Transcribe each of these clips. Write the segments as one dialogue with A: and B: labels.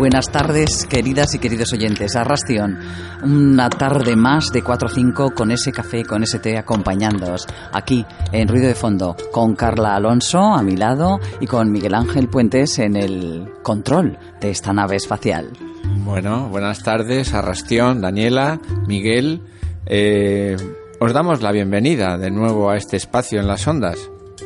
A: Buenas tardes, queridas y queridos oyentes. Arrastión, una tarde más de 4 o 5 con ese café, con ese té acompañándoos aquí en Ruido de Fondo, con Carla Alonso a mi lado y con Miguel Ángel Puentes en el control de esta nave espacial.
B: Bueno, buenas tardes, Arrastión, Daniela, Miguel. Eh, os damos la bienvenida de nuevo a este espacio en las ondas.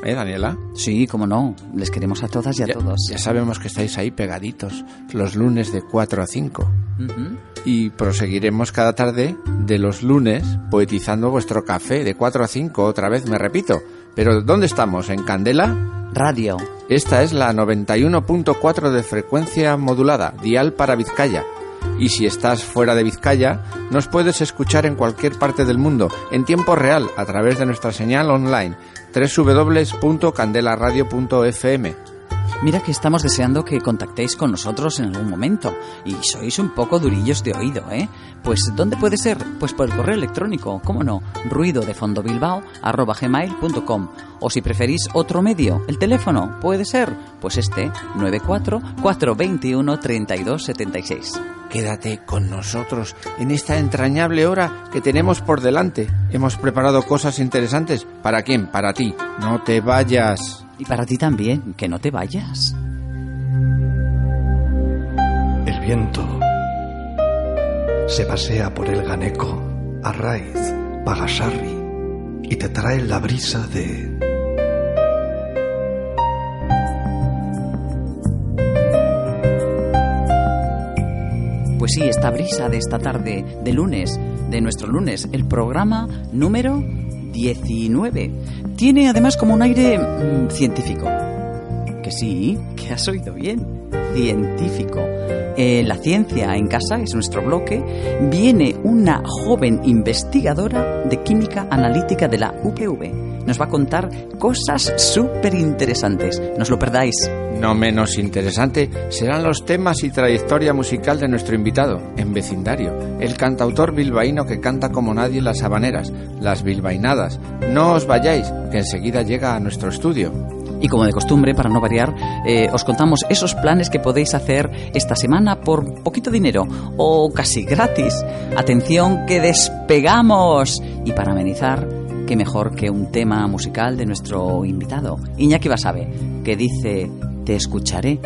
B: ¿Eh, Daniela?
A: Sí, cómo no. Les queremos a todas y a
B: Ya-
A: todos.
B: Ya sabemos que estáis ahí pegaditos los lunes de 4 a 5.
A: Ujú.
B: Y proseguiremos cada tarde de los lunes poetizando vuestro café de 4 a 5, otra vez me repito. Pero ¿dónde estamos? ¿En Candela?
A: Radio.
B: Esta es la 91.4 de frecuencia modulada, dial para Vizcaya. Y si estás fuera de Vizcaya, nos puedes escuchar en cualquier parte del mundo, en tiempo real, a través de nuestra señal online, www.candelaradio.fm.
A: Mira que estamos deseando que contactéis con nosotros en algún momento. Y sois un poco durillos de oído, ¿eh? Pues, ¿dónde puede ser? Pues por el correo electrónico, ¿cómo no? Ruido de fondo. O si preferís otro medio, el teléfono, puede ser, pues este, 94 421 3276.
B: Quédate con nosotros en esta entrañable hora que tenemos por delante. Hemos preparado cosas interesantes. ¿Para quién? Para ti. No te vayas.
A: Y para ti también, que no te vayas.
C: El viento se pasea por el Ganeco, Arraiz, Pagasarri y te trae la brisa de...
A: Pues sí, esta brisa de esta tarde de lunes, de nuestro lunes, el programa número 19. Tiene además como un aire mm, científico. Que sí, que has oído bien. Científico. Eh, la ciencia en casa es nuestro bloque. Viene una joven investigadora de química analítica de la UPV. Nos va a contar cosas súper interesantes. No os lo perdáis.
B: No menos interesante serán los temas y trayectoria musical de nuestro invitado, en vecindario, el cantautor bilbaíno que canta como nadie las habaneras, las bilbainadas. No os vayáis, que enseguida llega a nuestro estudio.
A: Y como de costumbre, para no variar, eh, os contamos esos planes que podéis hacer esta semana por poquito dinero o casi gratis. Atención que despegamos. Y para amenizar, qué mejor que un tema musical de nuestro invitado, Iñaki Basabe, que dice, te escucharé.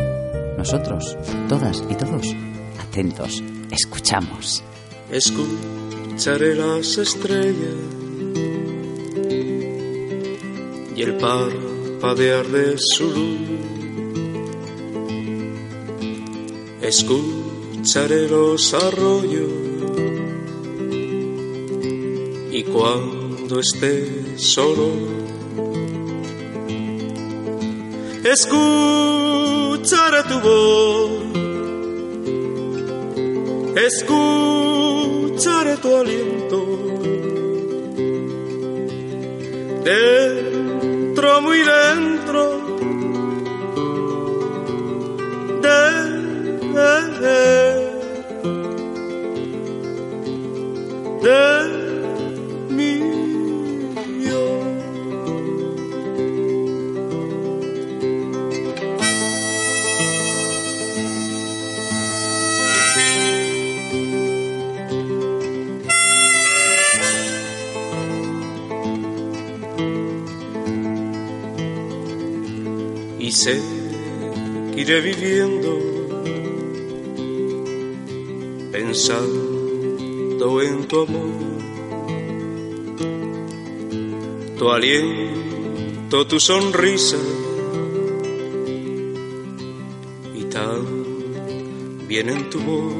A: Nosotros, todas y todos, atentos, escuchamos.
D: Escucharé las estrellas y el parpadear de su luz. Escucharé los arroyos y cuando esté solo, escucharé tu voz. Escucharé tu aliento dentro, muy dentro viviendo pensando en tu amor, tu aliento, tu sonrisa y también en tu voz.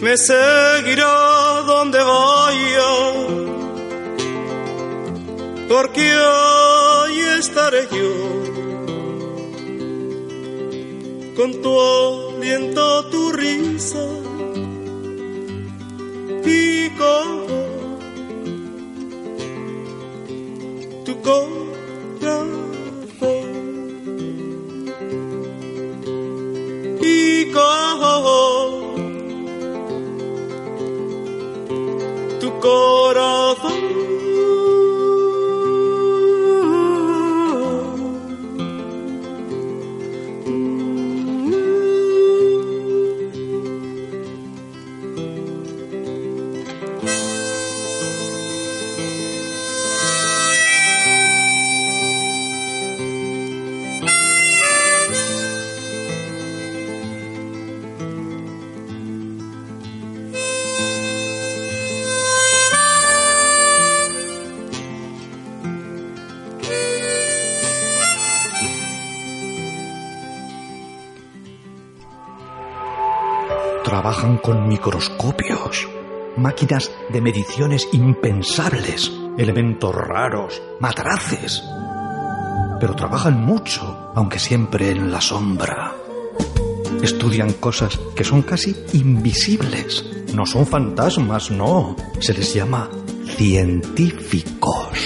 D: Me seguirá donde vaya porque ahí estaré yo con
C: Trabajan con microscopios, máquinas de mediciones impensables, elementos raros, matraces. Pero trabajan mucho, aunque siempre en la sombra. Estudian cosas que son casi invisibles. No son fantasmas, no. Se les llama científicos.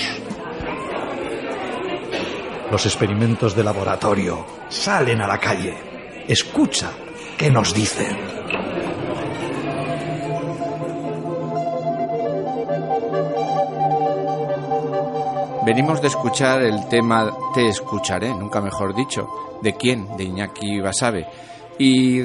C: Los experimentos de laboratorio salen a la calle. Escucha qué nos dicen.
B: Venimos de escuchar el tema Te escucharé, nunca mejor dicho. ¿De quién? De Iñaki Basabe. Y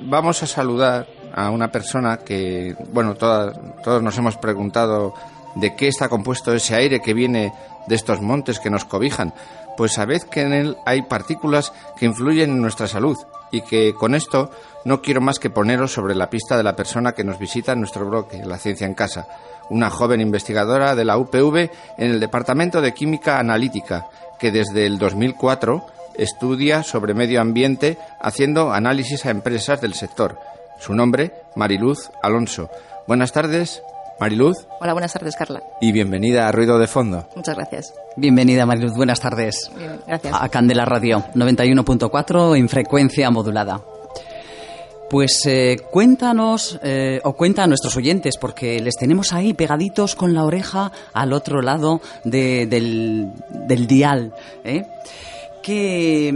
B: vamos a saludar a una persona que, bueno, todas- todos nos hemos preguntado de qué está compuesto ese aire que viene de estos montes que nos cobijan. Pues sabed que en él hay partículas que influyen en nuestra salud y que con esto no quiero más que poneros sobre la pista de la persona que nos visita en nuestro bloque, La Ciencia en Casa, una joven investigadora de la UPV en el Departamento de Química Analítica, que desde el 2004 estudia sobre medio ambiente haciendo análisis a empresas del sector. Su nombre, Mariluz Alonso. Buenas tardes, Mariluz,
E: Hola, buenas tardes, Carla.
B: y bienvenida a Ruido de Fondo.
E: Muchas gracias.
A: Bienvenida, Mariluz. Buenas tardes.
E: Bien, gracias.
A: A Candela Radio 91.4 en frecuencia modulada. Pues eh, cuéntanos, eh, o cuenta a nuestros oyentes, porque les tenemos ahí pegaditos con la oreja al otro lado de- del, del dial. ¿eh? ¿Qué,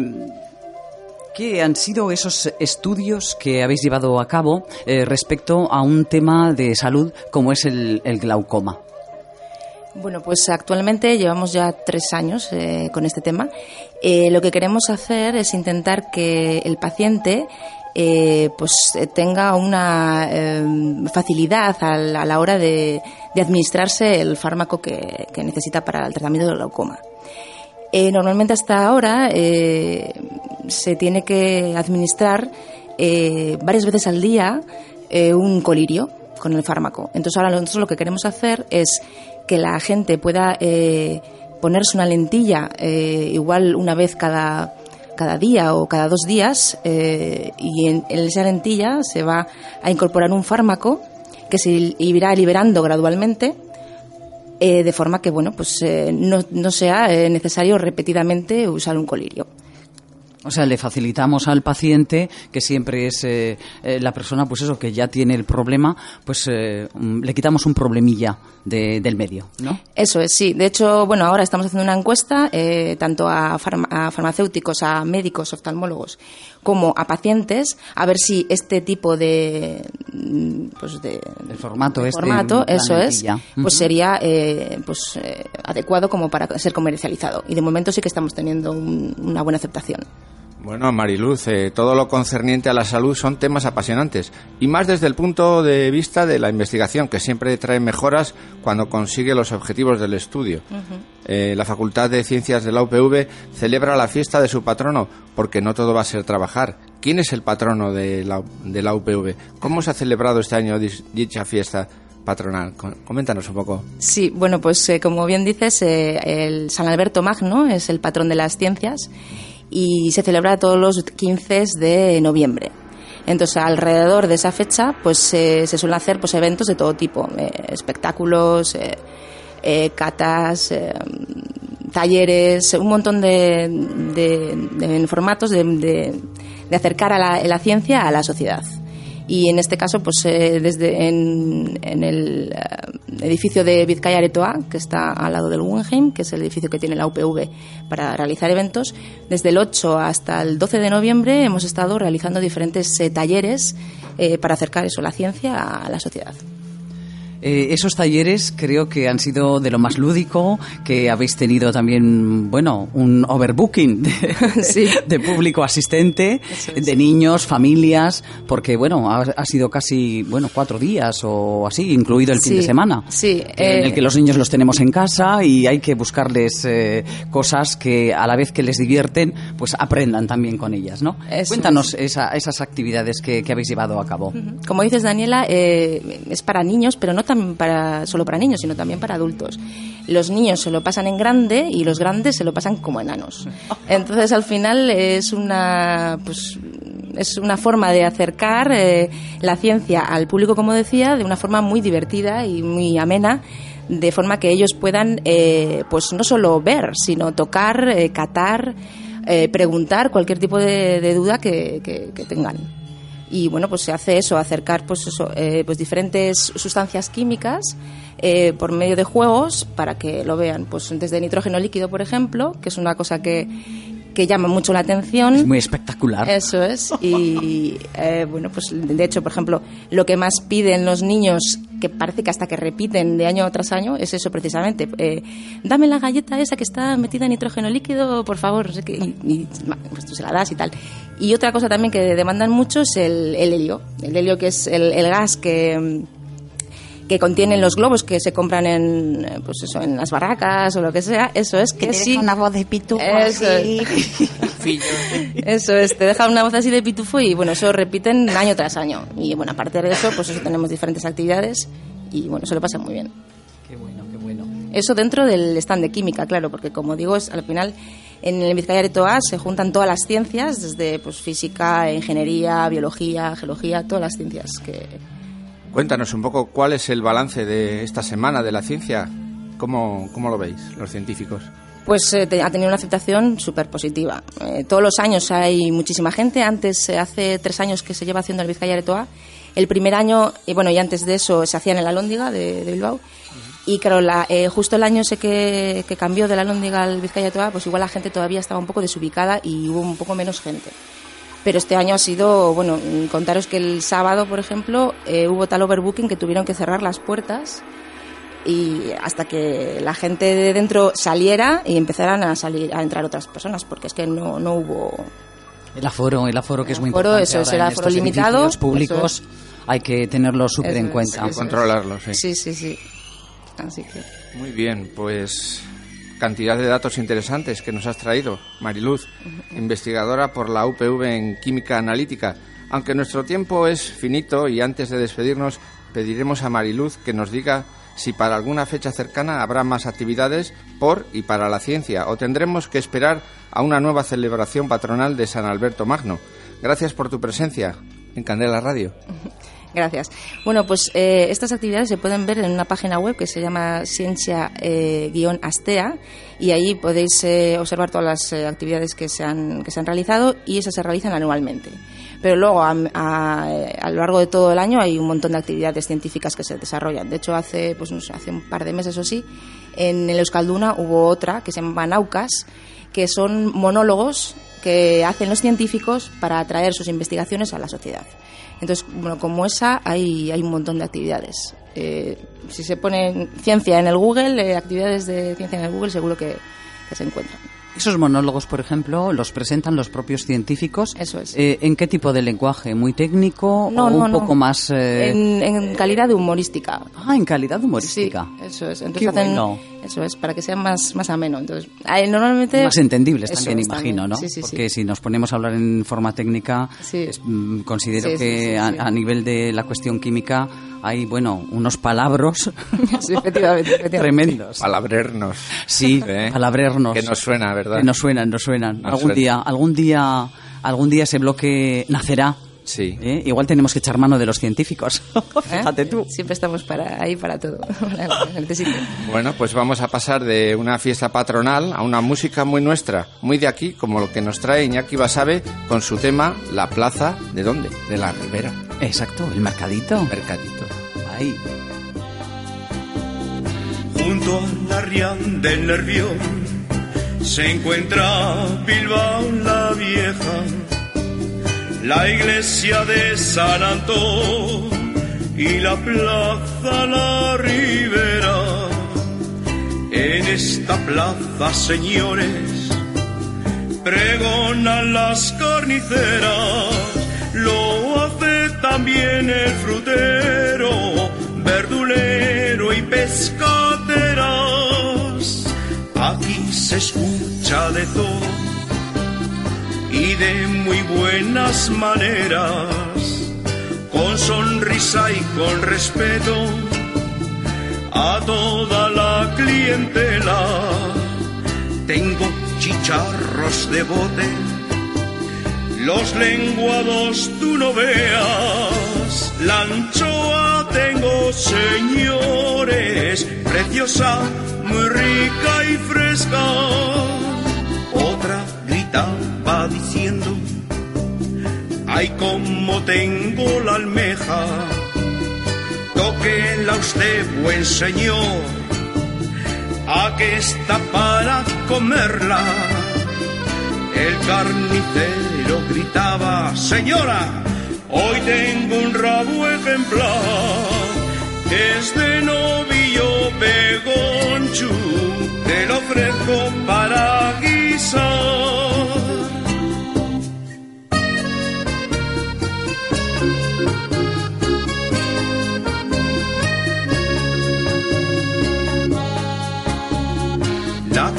A: qué han sido esos estudios que habéis llevado a cabo eh, respecto a un tema de salud como es el glaucoma?
E: Bueno, pues actualmente llevamos ya tres años eh, con este tema. Eh, lo que queremos hacer es intentar que el paciente eh, pues tenga una facilidad a la, hora de, administrarse el fármaco que, que necesita para el tratamiento del glaucoma. Normalmente hasta ahora se tiene que administrar varias veces al día un colirio con el fármaco. Entonces ahora nosotros lo que queremos hacer es que la gente pueda eh, ponerse una lentilla eh, igual una vez cada, cada día o cada dos días eh, y en, en esa lentilla se va a incorporar un fármaco que se irá liberando gradualmente de forma que bueno pues no, no sea necesario repetidamente usar un colirio.
A: O sea, le facilitamos al paciente, que siempre es eh, eh, la persona, pues eso, que ya tiene el problema, pues eh, mm, le quitamos un problemilla de- del medio, ¿no?
E: Eso es, sí. De hecho, bueno, ahora estamos haciendo una encuesta eh, tanto a, farma- a farmacéuticos, a médicos, oftalmólogos, como a pacientes, a ver si este tipo de, mm, pues de,
A: El formato
E: de
A: este,
E: formato, eso es, pues sería eh, pues eh, adecuado como para ser comercializado. Y de momento sí que estamos teniendo un- una buena aceptación.
B: Bueno, Mariluz, eh, todo lo concerniente a la salud son temas apasionantes y más desde el punto de vista de la investigación, que siempre trae mejoras cuando consigue los objetivos del estudio. Eh, la Facultad de Ciencias de la UPV celebra la fiesta de su patrono, porque no todo va a ser trabajar. ¿Quién es el patrono de la, de la UPV? ¿Cómo se ha celebrado este año dicha fiesta patronal? Com- Coméntanos un poco.
E: Sí, bueno, pues eh, como bien dices, eh, el San Alberto Magno es el patrón de las ciencias y se celebra todos los 15 de noviembre. Entonces, alrededor de esa fecha, pues se suelen hacer pues eventos de todo tipo, eh, espectáculos, eh, eh, catas, talleres, un montón de, de- de formatos de, de- acercar a la ciencia a la sociedad y en este caso pues eh, desde en, el eh, edificio de Vizcaya Aretoa que está al lado del Guggenheim que es el edificio que tiene la UPV para realizar eventos desde el 8 hasta el 12 de noviembre hemos estado realizando diferentes eh, talleres para acercar eso la ciencia a la sociedad
A: eh, esos talleres creo que han sido de lo más lúdico, que habéis tenido también, bueno, un overbooking de, público asistente, de niños, familias, porque, bueno, ha, sido casi, bueno, cuatro días o así, incluido el fin de semana.
E: Sí.
A: en el que los niños los tenemos en casa y hay que buscarles eh, cosas que a la vez que les divierten, pues aprendan también con ellas, ¿no? Cuéntanos esas actividades que, habéis llevado a cabo.
E: Como dices, Daniela, eh, es para niños, pero no para, solo para niños, sino también para adultos. Los niños se lo pasan en grande y los grandes se lo pasan como enanos. Entonces, al final es una, pues, es una forma de acercar eh, la ciencia al público, como decía, de una forma muy divertida y muy amena de forma que ellos puedan eh, pues no solo ver sino tocar eh, catar preguntar cualquier tipo de, duda que tengan y bueno pues se hace eso acercar pues eh, pues diferentes sustancias químicas eh, por medio de juegos para que lo vean. Pues desde nitrógeno líquido por ejemplo que es una cosa que que llama mucho la atención.
A: Es muy espectacular.
E: Eso es. Y eh, bueno, pues de hecho, por ejemplo, lo que más piden los niños, que parece que hasta que repiten de año tras año, es eso precisamente. Eh, dame la galleta esa que está metida en nitrógeno líquido, por favor. Y, y pues tú se la das y tal. Y otra cosa también que demandan mucho es el, helio. El helio que es el gas que que contienen los globos que se compran en pues eso en las barracas o lo que sea eso es que,
A: sí. una voz de pitufo
E: eso Es. eso es te deja una voz así de pitufo y bueno eso repiten año tras año. Y bueno aparte de eso pues eso tenemos diferentes actividades y bueno se lo pasa muy bien.
A: Qué bueno qué bueno.
E: Eso dentro del stand de química claro porque como digo es al final en el Vizcaya Aretoa se juntan todas las ciencias desde pues física ingeniería biología geología todas las ciencias que
B: Cuéntanos un poco cuál es el balance de esta semana de la ciencia. ¿Cómo, cómo lo veis los científicos?
E: Pues eh, ha tenido una aceptación súper positiva. Eh, todos los años hay muchísima gente. Antes, eh, hace tres años que se lleva haciendo el Vizcaya Aretoa. El primer año, y bueno, y antes de eso se hacía en la Lóndiga de, Bilbao. Y claro, la, justo el año ese que, que cambió de la Lóndiga al Vizcaya Aretoa, pues igual la gente todavía estaba un poco desubicada y hubo un poco menos gente pero este año ha sido, bueno, contaros que el sábado, por ejemplo, eh, hubo tal overbooking que tuvieron que cerrar las puertas y hasta que la gente de dentro saliera y empezaran a salir a entrar otras personas porque es que no, no hubo.
A: El aforo el aforo que es muy importante
E: eso es el aforo limitado
A: los públicos hay que tenerlo súper en cuenta.
B: Controlarlo sí.
E: Sí sí sí. Así que.
B: Muy bien pues cantidad de datos interesantes que nos has traído, Mariluz, investigadora por la UPV en Química Analítica. Aunque nuestro tiempo es finito y antes de despedirnos pediremos a Mariluz que nos diga si para alguna fecha cercana habrá más actividades por y para la ciencia o tendremos que esperar a una nueva celebración patronal de San Alberto Magno. Gracias por tu presencia en Candela Radio.
E: Gracias. Bueno, pues eh, estas actividades se pueden ver en una página web que se llama ciencia-astea y ahí podéis eh, observar todas las eh, actividades que se, han, que se han realizado y esas se realizan anualmente. Pero luego, a, lo largo de todo el año, hay un montón de actividades científicas que se desarrollan. De hecho, hace, pues, hace un par de meses o sí, en el Euskalduna hubo otra que se llama Naucas, que son monólogos que hacen los científicos para atraer sus investigaciones a la sociedad. Entonces, bueno, como esa hay, hay un montón de actividades. Eh, si se pone ciencia en el Google, eh, actividades de ciencia en el Google, seguro que se encuentran.
A: Esos monólogos, por ejemplo, los presentan los propios científicos.
E: Eso es.
A: Eh, ¿En qué tipo de lenguaje? ¿Muy técnico o un poco más...?
E: Eh? En, calidad de humorística.
A: Ah, en calidad humorística.
E: Sí, eso es. Entonces hacen, Eso es, para que sea más, más ameno. Entonces, normalmente...
A: Más entendibles también, imagino, ¿no? Sí, sí, Porque si nos ponemos a hablar en forma técnica, mm, considero que a nivel de la cuestión química hay, bueno, unos palabros tremendos.
B: Palabrernos.
A: Sí, ¿Eh? palabrernos.
B: Que nos suena, ¿verdad?
A: Que nos suenan, nos suenan. algún día, algún día, algún día ese bloque nacerá
B: Sí.
A: ¿Eh? Igual tenemos que echar mano de los científicos.
E: ¿Eh?
A: Fíjate tú.
E: Siempre estamos para, ahí para todo.
B: Bueno, pues vamos a pasar de una fiesta patronal a una música muy nuestra, muy de aquí, como lo que nos trae Iñaki Basabe con su tema La Plaza, ¿de dónde? De la Ribera,
A: Exacto, el mercadito.
B: Mercadito.
A: Ahí.
D: Junto a la Rian del Nervión se encuentra Bilbao la Vieja, la iglesia de San Antón y la plaza La Ribera. En esta plaza, señores, pregonan las carniceras, lo hace también el frutero, verdulero y pescaderas. Aquí se escucha de todo y de muy buenas maneras, con sonrisa y con respeto a toda la clientela. Tengo chicharros de bote, los lenguados tú no veas. La anchoa tengo, señores, preciosa, muy rica y fresca. Gritaba diciendo, ay, como tengo la almeja. Tóquela usted, buen señor, a que está para comerla. El carnicero gritaba, señora, hoy tengo un rabo ejemplar, es de novillo pegonchu, te lo ofrezco para guisar.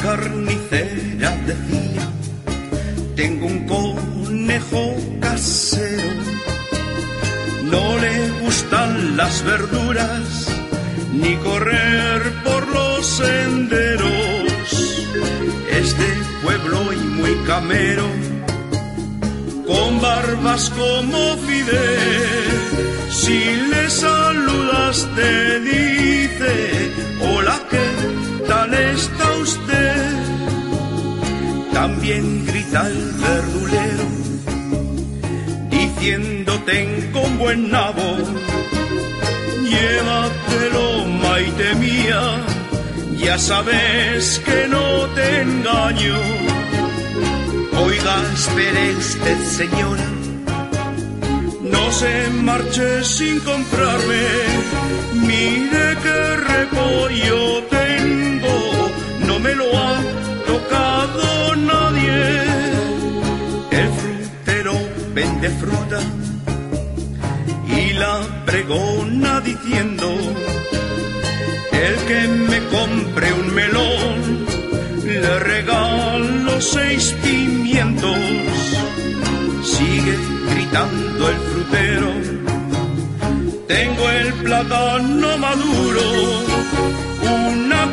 D: Carnicera decía, tengo un conejo casero, no le gustan las verduras ni correr por los senderos. Es de pueblo y muy camero, con barbas como Fidel. Si le saludas te dice, hola, ¿qué tal está usted? También grita el verdulero, diciendo tengo un buen nabo, llévatelo, maite mía, ya sabes que no te engaño. Oiga, espere usted, señora, no se marche sin comprarme, mire qué repollo me lo ha tocado nadie. El frutero vende fruta y la pregona diciendo, el que me compre un melón, le regalo seis pimientos. Sigue gritando el frutero, tengo el plátano maduro,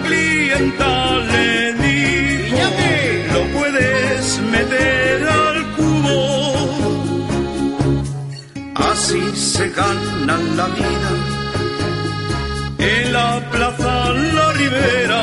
D: clienta le dijo, lo puedes meter al cubo. Así se ganan la vida en la plaza La Ribera,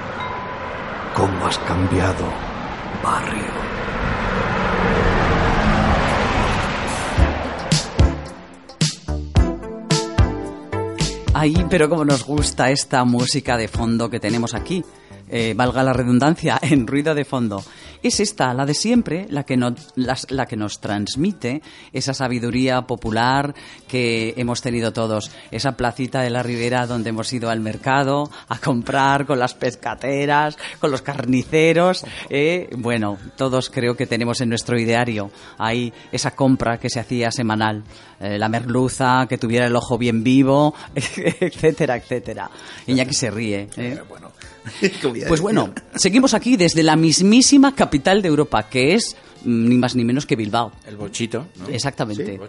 C: ¿Cómo has cambiado, barrio?
A: Ay, pero como nos gusta esta música de fondo que tenemos aquí. Eh, valga la redundancia, en ruido de fondo. Es esta, la de siempre, la que, no, la, que nos transmite esa sabiduría popular que hemos tenido todos. Esa placita de la ribera donde hemos ido al mercado a comprar con las pescateras, con los carniceros. Eh, bueno, todos creo que tenemos en nuestro ideario ahí esa compra que se hacía semanal. Eh, la merluza, que tuviera el ojo bien vivo, etcétera, etcétera. Iñaki se ríe. ¿eh? Pues bueno, seguimos aquí desde la mismísima capital de Europa, que es mm, ni más ni menos que Bilbao.
B: El bochito.
A: Exactamente.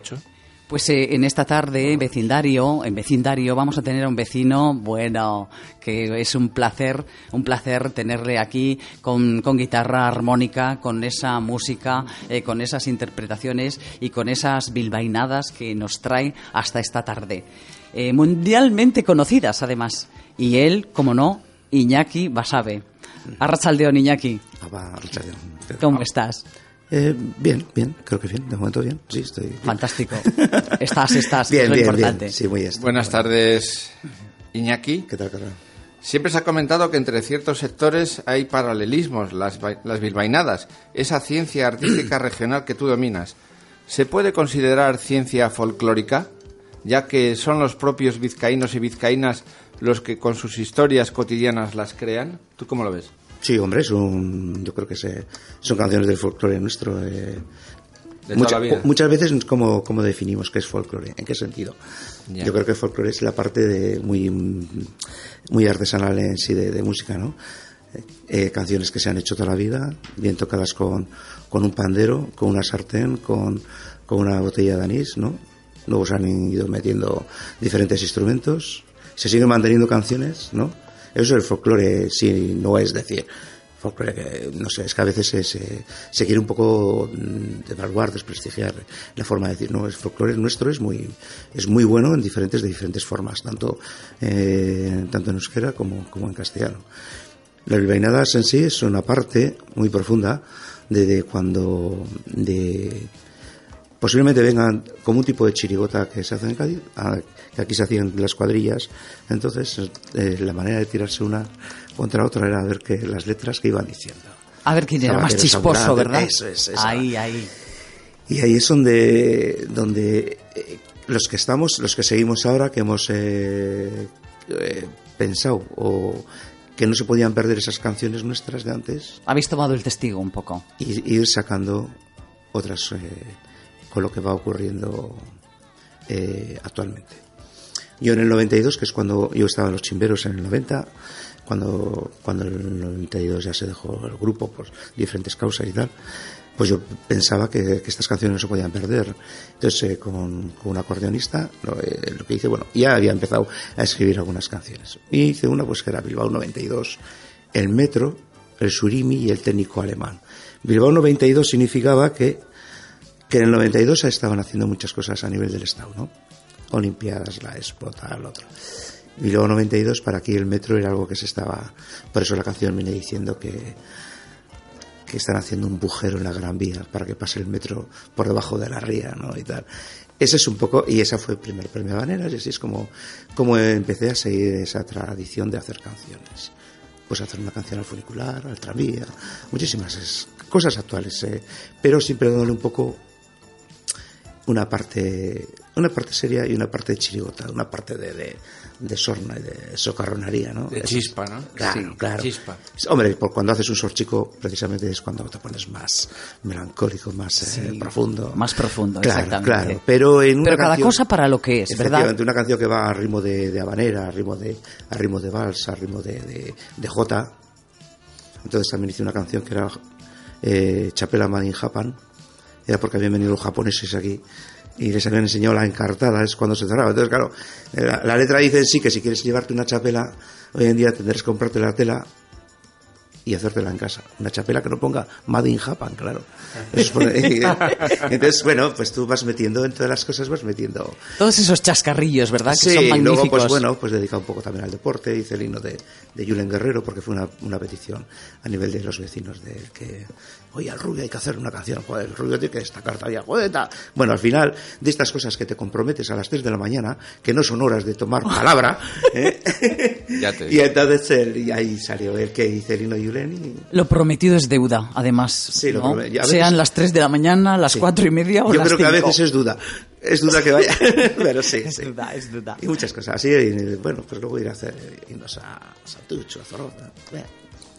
A: Pues eh, en esta tarde, en vecindario, en vecindario, vamos a tener a un vecino, bueno, que es un placer, un placer tenerle aquí con, guitarra armónica, con esa música, eh, con esas interpretaciones y con esas bilbainadas que nos trae hasta esta tarde. Eh, mundialmente conocidas, además. Y él, como no, Iñaki Basabe. Arrachaldeón, Iñaki. ¿Cómo estás?
F: Eh, bien, bien, creo que bien, de momento bien. Sí, estoy.
A: Fantástico. Estás, estás,
F: bien,
A: es lo
F: bien,
A: importante.
F: Bien. Sí, muy
B: Buenas tardes, Iñaki.
F: ¿Qué tal, Carlos?
B: Siempre se ha comentado que entre ciertos sectores hay paralelismos, las, las bilbainadas, esa ciencia artística regional que tú dominas. ¿Se puede considerar ciencia folclórica? Ya que son los propios vizcaínos y vizcaínas los que con sus historias cotidianas las crean. ¿Tú cómo lo ves?
F: Sí, hombre, son, yo creo que se, son canciones del folclore nuestro. Eh, muchas veces, ¿cómo, ¿cómo, definimos qué es folclore? ¿En qué sentido? Yo creo que folclore es la parte de muy, muy artesanal en sí de, música, ¿no? Eh, canciones que se han hecho toda la vida, bien tocadas con, con un pandero, con una sartén, con, con una botella de anís, ¿no? Luego se han ido metiendo diferentes instrumentos, se siguen manteniendo canciones, ¿no? Eso es el folclore, si no es decir, folclore que, no sé, es que a veces se, quiere un poco mm, devaluar, desprestigiar la forma de decir, no, el folclore nuestro es muy, es muy bueno en diferentes, de diferentes formas, tanto, eh, tanto en euskera como, como en castellano. Las bilbainadas en sí es una parte muy profunda de, de cuando, de, posiblemente vengan como un tipo de chirigota que se hace en Cádiz, que aquí se hacían las cuadrillas. Entonces, eh, la manera de tirarse una contra otra era ver que las letras que iban diciendo.
A: A ver quién era más chisposo, ¿verdad?
F: Eso es,
A: ahí, ahí.
F: Y ahí es donde, donde eh, los que estamos, los que seguimos ahora, que hemos eh, pensado o que no se podían perder esas canciones nuestras de antes.
A: Habéis tomado el testigo un poco.
F: Y ir sacando otras con lo que va ocurriendo eh, actualmente. Yo en el 92, que es cuando yo estaba en los chimberos en el 90, cuando, cuando en el 92 ya se dejó el grupo por diferentes causas y tal, pues yo pensaba que, estas canciones no se podían perder. Entonces, eh, con, con, un acordeonista, lo, eh, lo, que hice, bueno, ya había empezado a escribir algunas canciones. Y hice una, pues que era Bilbao 92, el metro, el surimi y el técnico alemán. Bilbao 92 significaba que que en el 92 estaban haciendo muchas cosas a nivel del Estado, ¿no? Olimpiadas, la Expo, tal, otro. Y luego 92 para aquí el metro era algo que se estaba, por eso la canción viene diciendo que, que están haciendo un bujero en la Gran Vía para que pase el metro por debajo de la ría, ¿no? Y tal. Ese es un poco, y esa fue el primer premio de y así es como, como empecé a seguir esa tradición de hacer canciones. Pues hacer una canción al funicular, al tranvía, muchísimas cosas actuales, ¿eh? pero siempre dándole un poco una parte una parte seria y una parte de chirigota, una parte de, de, de sorna y de socarronería, ¿no?
B: De chispa, ¿no?
F: Claro, claro. Hombre, por cuando haces un sorchico, precisamente es cuando te pones más melancólico, más eh, profundo.
A: Más profundo,
F: claro,
A: exactamente.
F: Claro, pero en una
A: Pero cada
F: canción,
A: cosa para lo que es, ¿verdad?
F: una canción que va a ritmo de, de habanera, a ritmo de, a ritmo de vals, a ritmo de, de, de jota. Entonces también hice una canción que era eh, Chapela Made in Japan, era porque habían venido los japoneses aquí y les habían enseñado la encartada, es cuando se cerraba. Entonces, claro, la, letra dice sí que si quieres llevarte una chapela, hoy en día tendrás que comprarte la tela y hacértela en casa. Una chapela que no ponga Made in Japan, claro. Entonces, bueno, pues tú vas metiendo en todas las cosas, vas metiendo.
A: Todos esos chascarrillos, ¿verdad?
F: Sí,
A: que son
F: y
A: magníficos.
F: luego, pues bueno, pues dedicado un poco también al deporte. Hice el himno de, de Julen Guerrero, porque fue una, una petición a nivel de los vecinos de que, oye, al rubio hay que hacer una canción, joder, el rubio tiene que destacar todavía, joder. Bueno, al final, de estas cosas que te comprometes a las 3 de la mañana, que no son horas de tomar palabra, ¿eh?
B: Ya te
F: y entonces él, y ahí salió el que hice el himno de
A: Lo prometido es deuda, además. Sean las 3 de la mañana, las
F: Sí.
A: cuatro y media o
F: Yo
A: las
F: creo que a veces es duda. Es duda que vaya. Pero sí,
A: Es
F: sí.
A: duda, es duda.
F: Y muchas cosas así. y, bueno, pues luego ir a hacer, irnos a Santucho, a.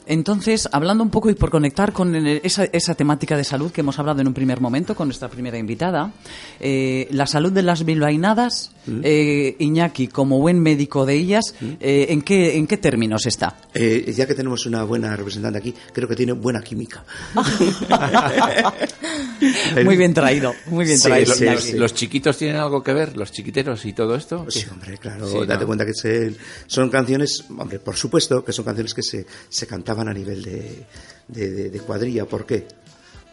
A: Entonces, hablando un poco y por conectar con esa, esa temática de salud que hemos hablado en un primer momento con nuestra primera invitada, eh, la salud de las bilbainadas,
F: Mm.
A: eh, Iñaki, como buen médico de ellas, eh, ¿en, qué, ¿en qué términos está?
F: Eh, ya que tenemos una buena representante aquí, creo que tiene buena química.
A: Muy bien traído, muy bien
F: Sí,
A: traído.
B: ¿Los chiquitos tienen algo que ver? ¿Los chiquiteros y todo esto?
F: Sí, hombre, claro.
B: Sí,
F: date
B: ¿no?
F: cuenta que se- son canciones, hombre, por supuesto que son canciones que se, se cantaban a nivel de, de, de- de cuadrilla. ¿Por qué?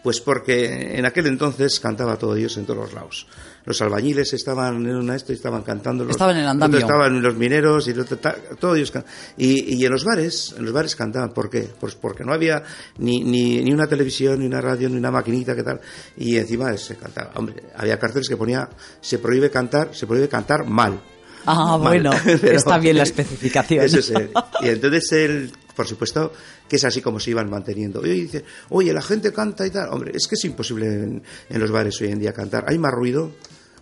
F: Pues porque en aquel entonces cantaba todo Dios en todos los lados. Los albañiles estaban en una esto y estaban cantando. Los,
A: Estaban en el andamio.
F: Estaban los mineros y lo- ta- todo Dios can- y, y en los bares, en los bares cantaban. ¿Por qué? Pues porque no había ni, ni, ni una televisión, ni una radio, ni una maquinita, ¿qué tal? Y encima se cantaba. Hombre, había carteles que ponía se prohíbe cantar, se prohíbe cantar mal.
A: Ah,
F: Mal.
A: bueno,
F: Pero-
A: está bien la especificación.
F: Eso es él. Y entonces él, por supuesto, que es así como se iban manteniendo. Y hoy oye, la gente canta y tal. Hombre, es que es imposible en, en los bares hoy en día cantar. Hay más ruido,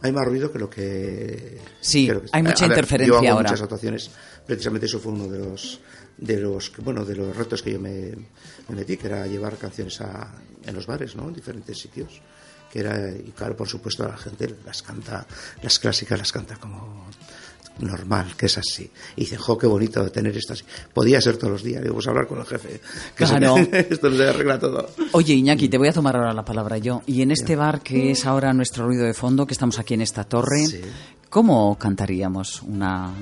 F: hay más ruido que lo que...
A: Sí,
F: que lo que-
A: hay mucha
F: A ver,
A: interferencia
F: yo hago
A: ahora.
F: muchas actuaciones. Precisamente eso fue uno de los de los bueno de los retos que yo me, me metí que era llevar canciones a, en los bares no en diferentes sitios que era y claro por supuesto la gente las canta las clásicas las canta como normal, que es así. Y dicen, jo, qué bonito tener esto así. Podía ser todos los días. Digo, pues hablar con el jefe. que se-
A: Claro.
F: esto nos arregla todo.
A: Oye, Iñaki, te voy a tomar ahora la palabra yo. Y en este bar que es ahora nuestro ruido de fondo, que estamos aquí en esta torre,
F: Sí.
A: ¿cómo cantaríamos una,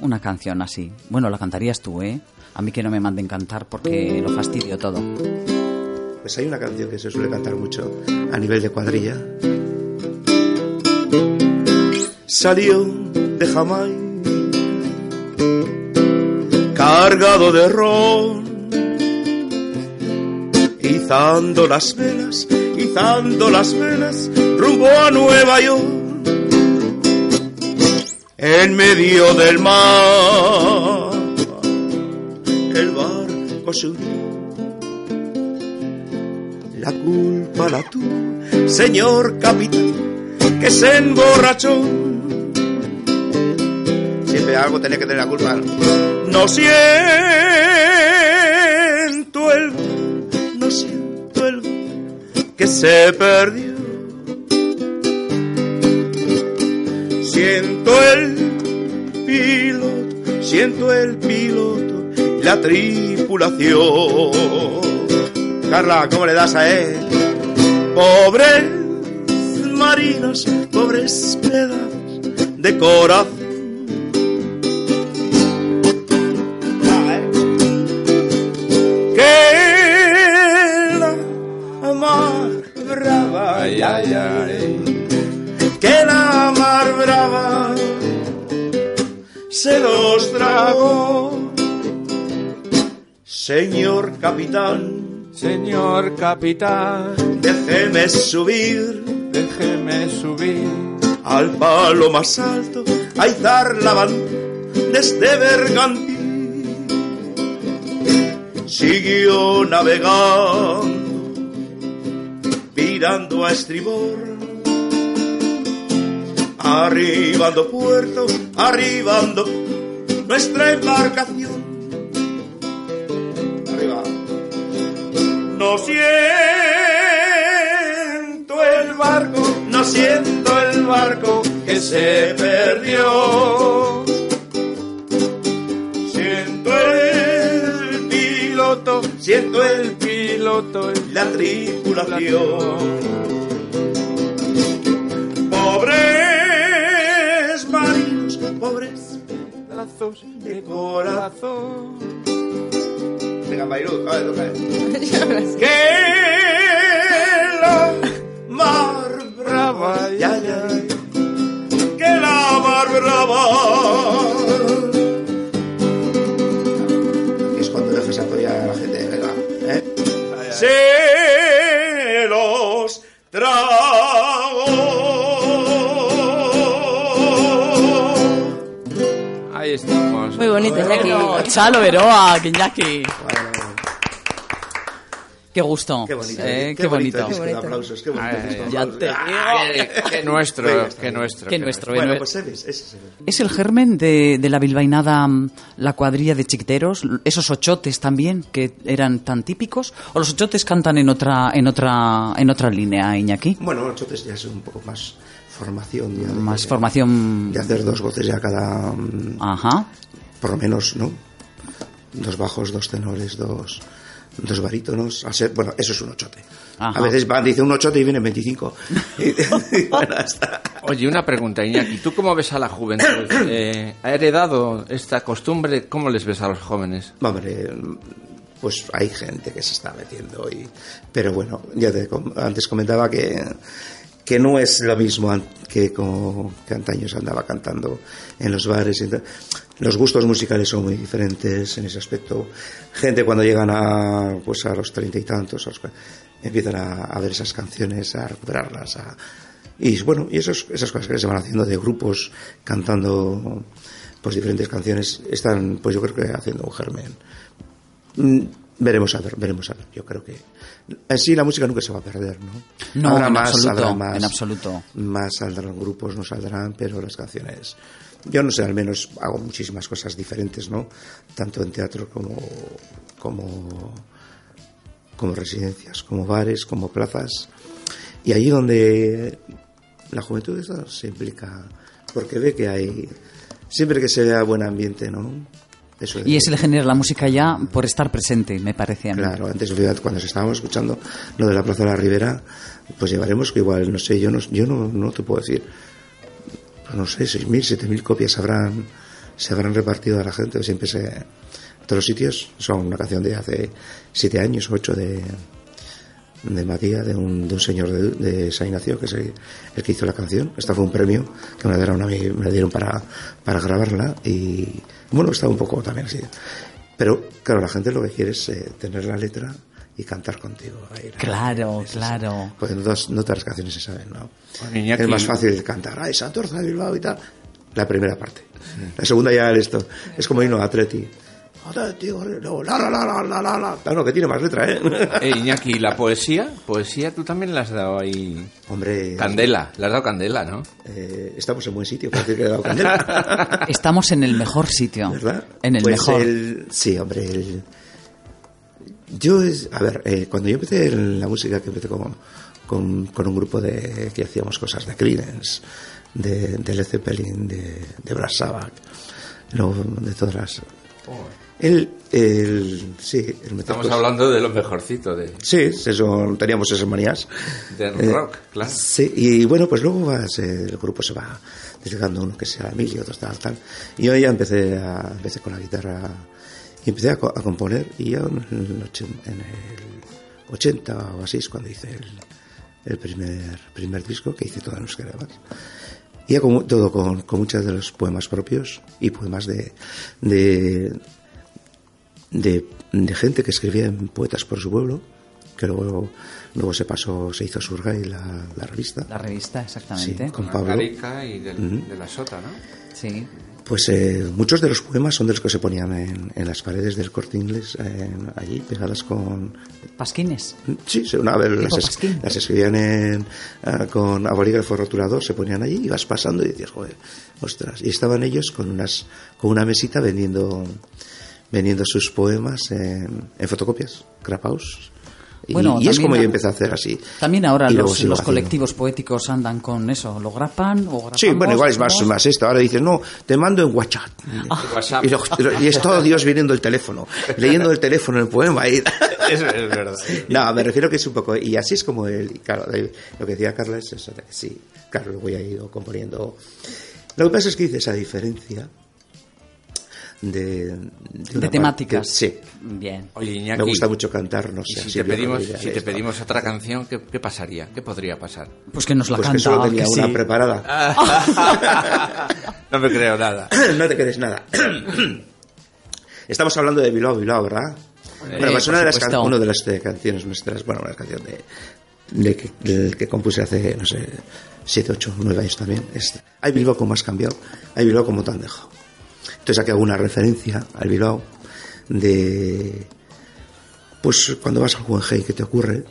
A: una canción así? Bueno, la cantarías tú, ¿eh? A mí que no me manden cantar porque lo fastidio todo.
F: Pues hay una canción que se suele cantar mucho a nivel de cuadrilla. Salió de Jamaica cargado de ron, izando las velas, izando las velas, rumbo a Nueva York. En medio del mar, el barco se. La culpa la tuvo, señor capitán, que se emborrachó. Siempre algo tenía que tener la culpa. No siento el, no siento el que se perdió. Siento el piloto, siento el piloto, la tripulación. Carla, ¿cómo le das a él? Pobres marinos, pobres pedazos de corazón.
B: Ay, ay, ay.
F: que la mar brava se los tragó. Señor capitán,
B: Señor capitán,
F: déjeme subir
B: déjeme subir.
F: al palo más alto a izar la de este bergantín. Siguió navegando, virando a estribor, arribando puerto, arribando nuestra embarcación. Arriba. No siento el barco, no siento el barco que se perdió. Siento el Piloto, la tripulación. Pobres marinos, pobres
B: brazos
F: de corazón.
B: corazón.
F: Venga, Mayrú, a ver, toca. Que la mar brava, ya, ya, que la mar brava. Se los trago.
B: Ahí estamos.
E: Muy bonito, Iñaki.
A: Chalo Veroa, Iñaki.
F: Bueno,
A: Qué gusto.
F: Qué bonito.
A: eh,
F: qué,
A: qué
F: bonito. de aplausos, qué bonito. de
A: ya
F: aplausos.
A: te
F: Ah,
A: digo.
B: Qué nuestro,
F: Venga,
B: qué nuestro.
A: Qué nuestro.
F: Bueno,
A: eh,
F: pues ese es, ese es el-
A: Es el germen de, de la bilbainada, mm, la cuadrilla de chiquiteros, esos ochotes también que eran tan típicos, o los ochotes cantan en otra, en otra, en otra línea, Iñaki.
F: Bueno, entonces ya es un poco más formación. Ya de-
A: Más formación.
F: De hacer dos voces ya cada. mm,
A: Ajá.
F: por lo menos, ¿no? Dos bajos, dos tenores, dos, dos barítonos. Al ser, bueno, eso es un ochote.
A: Ajá.
F: A veces van, dice un ochote y vienen 25. Y, y bueno, hasta-
B: Oye, una pregunta, Iñaki. ¿Tú cómo ves a la juventud? Eh, ¿Ha heredado esta costumbre? ¿Cómo les ves a los jóvenes?
F: Hombre, pues hay gente que se está metiendo y pero bueno ya te antes comentaba que que no es lo mismo que como que antaño se andaba cantando en los bares los gustos musicales son muy diferentes en ese aspecto. Gente cuando llegan a pues a los treinta y tantos empiezan a, ver esas canciones a recuperarlas y bueno y esos, esas cosas que se van haciendo de grupos cantando pues diferentes canciones están pues yo creo que haciendo un germen. Mm, Veremos a ver, veremos a ver. Yo creo que en sí la música nunca se va a perder, ¿no?
A: No,
F: Habrá
A: en
F: más,
A: absoluto,
F: habrá más,
A: en absoluto.
F: Más saldrán grupos, no saldrán, pero las canciones. Yo no sé, al menos hago muchísimas cosas diferentes, ¿no? Tanto en teatro como como como residencias, como bares, como plazas. Y allí donde la juventud esta se implica, porque ve que hay siempre que se vea buen ambiente, ¿no? Eso
A: Y es el género de la música ya por estar presente, me parece a mí.
F: Claro, antes cuando estábamos escuchando lo de la Plaza de la Ribera, pues llevaremos que igual, no sé, yo no, yo no, no te puedo decir, pues no sé, 6.000, 7.000 copias habrán, se habrán repartido a la gente, siempre se, todos los sitios, son una canción de hace 7 años, 8 de, de Matías, de un, de un señor de, de San Ignacio, que es el, el que hizo la canción. Esta fue un premio que me dieron, a mí, me dieron para, para grabarla y bueno, estaba un poco también así. Pero claro, la gente lo que quiere es eh, tener la letra y cantar contigo. Ahí, ¿no?
A: Claro, claro.
F: Porque no todas, no todas las canciones se saben, ¿no?
B: Iñaki-
F: Es más fácil cantar, ay, Santorza de Bilbao y tal. La primera parte. La segunda ya es esto. Es como irnos a Atleti. Atleti, no, la, la, la, la, la, la, la. Ah, no, que tiene más letra, ¿eh?
B: Eh, Iñaki, ¿la poesía? Poesía tú también le has dado ahí...
F: Hombre,
B: Candela, le has dado candela, ¿no?
F: eh, estamos en buen sitio para decir que he dado candela.
A: Estamos en el mejor sitio.
F: ¿Verdad?
A: En el
F: Pues
A: mejor.
F: el- sí, hombre. el- yo, es- a ver, eh, cuando yo empecé en la música, que empecé con, con, con un grupo de que hacíamos cosas de Creedence, de, de Led Zeppelin, de, de Brass Sabbath, luego de todas las... Él, el, sí, el
B: Estamos hablando de lo mejorcito de,
F: Sí, eso, teníamos esas manías.
B: de
F: Eh,
B: rock, claro.
F: Sí, y bueno, pues luego vas, el grupo se va desligando uno que sea Emilio, otro tal, tal. Y yo ya empecé, a, empecé con la guitarra y empecé a, a componer. Y ya en el, en el 80 o así es cuando hice el, el primer, primer disco, que hice todas las que más. Y ya como, todo con, con muchos de los poemas propios y poemas de, de, de, de gente que escribía en Poetas por su pueblo, que luego, luego se pasó, se hizo Surgay, la, la revista.
A: La revista,
F: Sí,
A: exactamente.
F: con
B: Con
F: Pablo.
B: Y del- de la Sota, ¿no?
A: Sí.
F: Pues eh, muchos de los poemas son de los que se ponían en, en las paredes del corte inglés, en- allí, pegadas con...
A: Pasquines.
F: Sí, una vez las, es- las escribían en, ah, con a bolígrafo rotulador, se ponían allí, ibas pasando y decías, joder, ostras. Y estaban ellos con, unas, con una mesita vendiendo, vendiendo sus poemas en, en fotocopias, crapaus. Y,
A: Bueno,
F: y es
A: también
F: como yo empecé a hacer así.
A: También ahora los, los colectivos poéticos andan con eso. ¿Lo grapan o grapamos?
F: Sí, bueno, igual es más, más esto. Ahora dices, no, te mando en WhatsApp. Y, lo- y es todo Dios viniendo el teléfono, leyendo el teléfono el poema. Y...
B: Eso es verdad.
F: No, me refiero que es un poco. Y así es como el. y Claro, lo que decía Carla es eso, sí, claro, luego ya he ido componiendo. Lo que pasa es que hice esa diferencia de. De,
A: temáticas.
F: parte- sí.
A: Bien.
B: Oye, Iñaki,
F: Me gusta mucho cantar, no
B: y
F: sé.
B: si te pedimos, si te pedimos otra canción, ¿qué, qué pasaría? ¿Qué podría pasar?
A: Pues que nos la
F: Pues que
A: canta.
F: solo tenía
A: que
F: una
A: sí.
F: preparada.
B: no me creo nada.
F: no te quedes nada. Estamos hablando de Bilbao, Bilbao, ¿verdad? bueno, pues
A: por
F: una de las,
A: supuesto.
F: can- una de las eh, canciones nuestras, bueno, una canción de, de que, que compuse hace, no sé, 7, 8, 9 años también. Es, hay Bilbao como has cambiado, hay Bilbao como te han dejado. Entonces aquí hago una referencia al Bilbao de, Pues cuando vas al Guggenheim, ¿qué te ocurre?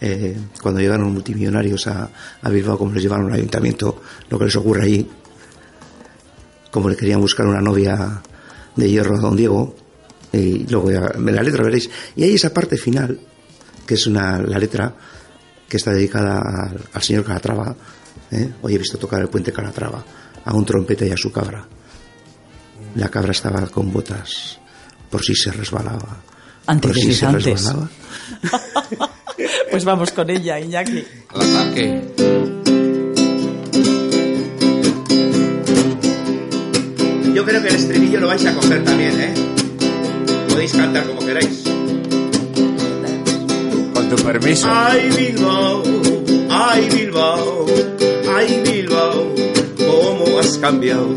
F: Eh, cuando llegaron multimillonarios a, Bilbao, como les llevaron al ayuntamiento, lo que les ocurre ahí, como le querían buscar una novia de hierro a don Diego, y luego ya, en la letra veréis, y hay esa parte final, que es una, la letra que está dedicada al, al señor Calatrava, ¿eh? hoy he visto tocar el puente Calatrava, a un trompeta y a su cabra. La cabra estaba con botas, por si se resbalaba. Por si se resbalaba.
A: Pues vamos con ella, Iñaki.
B: Al ataque.
F: Yo creo que el estribillo lo vais a coger también, ¿eh? Podéis cantar como queráis.
B: Con tu permiso.
D: Ay Bilbao, ay Bilbao, ay Bilbao, cómo has cambiado.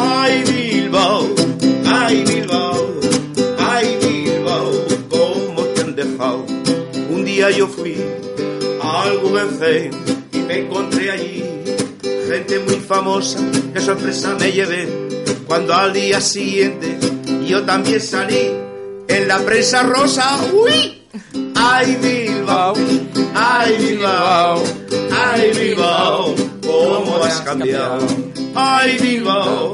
D: Ay Bilbao, ay Bilbao, ay Bilbao, cómo te han dejado. Un día yo fui al Guggenheim y me encontré allí gente muy famosa. Qué sorpresa me llevé cuando al día siguiente yo también salí en la prensa rosa. ¡Uy! Ay Bilbao, ay Bilbao, ay Bilbao, cómo has cambiado. Ay Bilbao,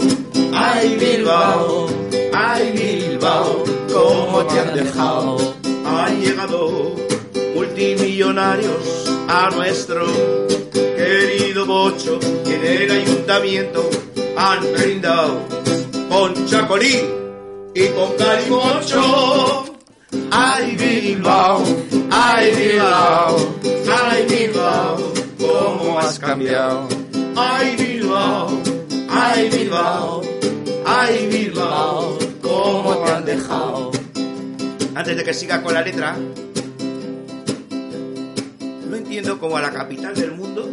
D: ay Bilbao, ay Bilbao, cómo te han dejado. Han llegado multimillonarios a nuestro querido Bocho y en el ayuntamiento han brindado con chacolí y con calimocho. Ay Bilbao, ay Bilbao, ay Bilbao, cómo has cambiado. Ay Bilbao, ay Bilbao, ay Bilbao, cómo te han dejado. Antes de que siga con la letra, no entiendo cómo a la capital del mundo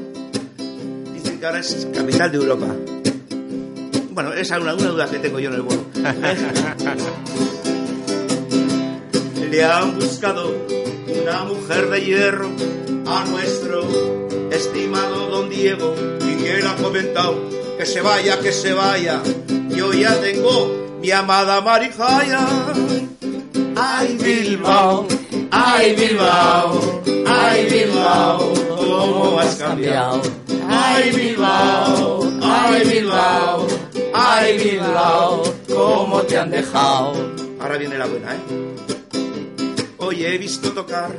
D: dicen que ahora es capital de Europa. Bueno, esa es una, duda que tengo yo en el vuelo. Le han buscado una mujer de hierro a nuestro estimado don Diego y él ha comentado que se vaya, que se vaya. Yo ya tengo mi amada Marijaya. Ay Bilbao, ay Bilbao, ay Bilbao, cómo has cambiado. Ay Bilbao, ay Bilbao, ay Bilbao, cómo te han dejado. Ahora viene la buena, ¿eh? Hoy he visto tocar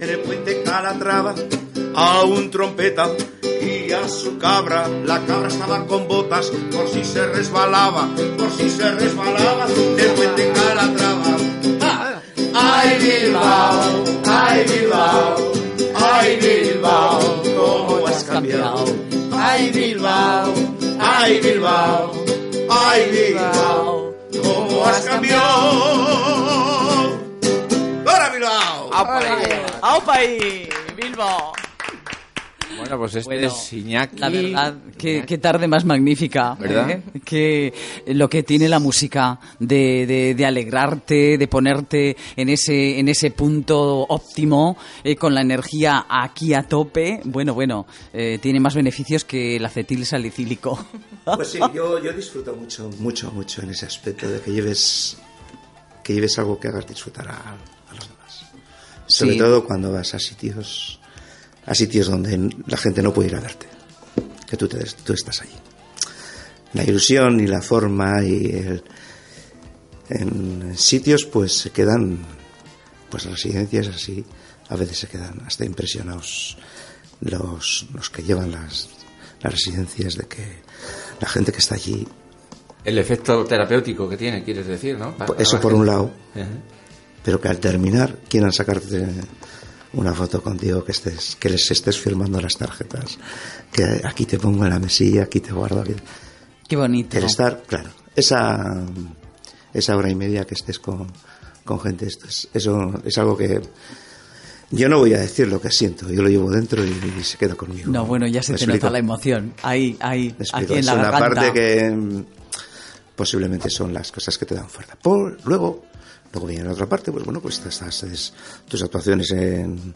D: en el puente Calatrava a un trompeta y a su cabra. La cabra estaba con botas por si se resbalaba, por si se resbalaba del puente Calatrava. ¡Ah! ¡Ay Bilbao! ¡Ay Bilbao! ¡Ay Bilbao! ¿Cómo has cambiado? ¡Ay Bilbao! ¡Ay Bilbao! ¡Ay Bilbao! ¿Cómo has cambiado? ¡Ahora Bilbao!
A: ¡Aupa ahí! ¡Bilbo!
B: Bueno, pues este
A: Bueno,
B: es Iñaki.
A: La verdad, qué, qué tarde más magnífica.
B: ¿Verdad?
A: ¿eh? Que lo que tiene la música de, de- de alegrarte, de ponerte en ese, en ese punto óptimo, eh, con la energía aquí a tope. Bueno, bueno, eh, tiene más beneficios que el acetil salicílico.
F: Pues sí, yo, yo disfruto mucho, mucho, mucho en ese aspecto de que lleves, que lleves algo que hagas disfrutar a, a los demás. Sobre
A: Sí.
F: todo cuando vas a sitios, a sitios donde la gente no puede ir a verte, que tú, te, tú estás allí. La ilusión y la forma y el, en sitios pues se quedan, pues residencias así, a veces se quedan hasta impresionados los, los que llevan las, las residencias de que la gente que está allí,
B: El efecto terapéutico que tiene, quieres decir, ¿no? Para-
F: eso por un lado,
B: Ajá.
F: pero que al terminar quieran sacarte una foto contigo, que estés, que les estés firmando las tarjetas, que aquí te pongo en la mesilla, aquí te guardo, aquí.
A: Qué bonito.
F: El estar, claro, esa, esa hora y media que estés con, con gente, esto es, eso es algo que yo no voy a decir lo que siento, yo lo llevo dentro y, y se queda conmigo.
A: No, bueno, ya se
F: ¿Me
A: te
F: explico?
A: nota la emoción. Ahí, ahí, aquí en
F: es
A: la
F: una
A: garganta.
F: parte que mm, posiblemente son las cosas que te dan fuerza. Por, luego, luego viene la otra parte, pues bueno, pues estas, es- tus actuaciones en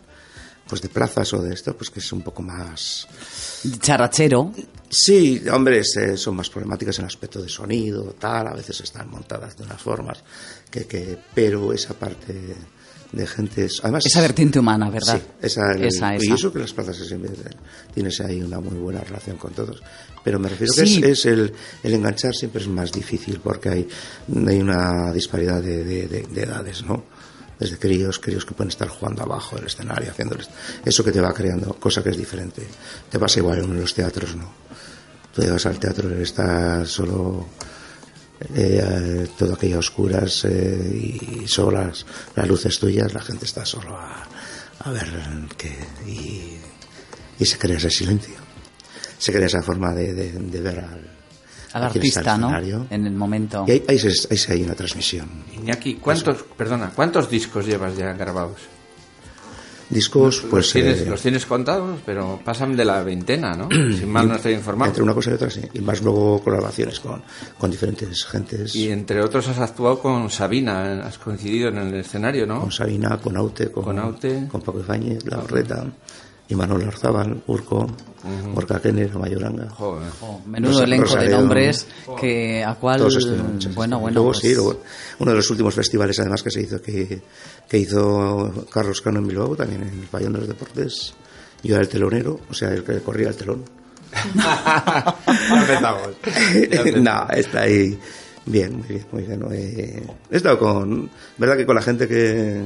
F: pues de plazas o de esto, pues que es un poco más
A: Charrachero.
F: Sí, hombre, eh, son más problemáticas en el aspecto de sonido, tal, a veces están montadas de unas formas que, que pero esa parte de gentes. Además,
A: Esa vertiente humana, ¿verdad?
F: Sí, esa, el-
A: Esa,
F: Y eso que las plazas siempre tienes ahí una muy buena relación con todos. Pero me refiero
A: Sí.
F: que es, es el, el enganchar siempre es más difícil porque hay, hay una disparidad de, de- de- de edades, ¿no? Desde críos, críos que pueden estar jugando abajo del escenario, haciendo eso que te va creando, cosa que es diferente. Te pasa igual en los teatros, ¿no? Tú llegas al teatro y estás solo eh, todo aquello a oscuras eh, y solo las, luces tuyas, la gente está solo a, a ver qué y, y se crea ese silencio. Se crea esa forma de, de- de ver al,
A: artista,
F: en el
A: ¿no? En el momento.
F: Y ahí, ahí, se- ahí se hay una transmisión.
B: Iñaki, ¿cuántos, perdona, ¿cuántos discos llevas ya grabados?
F: Discos, pues...
B: los, tienes,
F: eh,
B: los tienes contados, pero pasan de la veintena, ¿no? Si mal no estoy informado.
F: entre una cosa y otra, sí. Y más luego colaboraciones con, con diferentes gentes.
B: Y entre otros has actuado con Sabina, has coincidido en el escenario, ¿no?
F: con Sabina, con Aute, con,
B: Con Aute.
F: con Paco Ibáñez, La Barreta, y Manuel Arzábal, Urco, Orca Kenner, Mayoranga.
B: Joder.
A: Menudo
F: Rosa-
A: elenco de nombres que a cual
F: Todos estuvieron muchas
A: bueno bueno
F: Luego,
A: pues,
F: sí, luego, uno de los últimos festivales además que se hizo que, que hizo Carlos Cano en Bilbao, también en el Pabellón de los Deportes. Yo era el telonero, o sea, el que corría el telón. No, está ahí bien, muy bien, muy bien. Eh, he estado con, verdad que con la gente que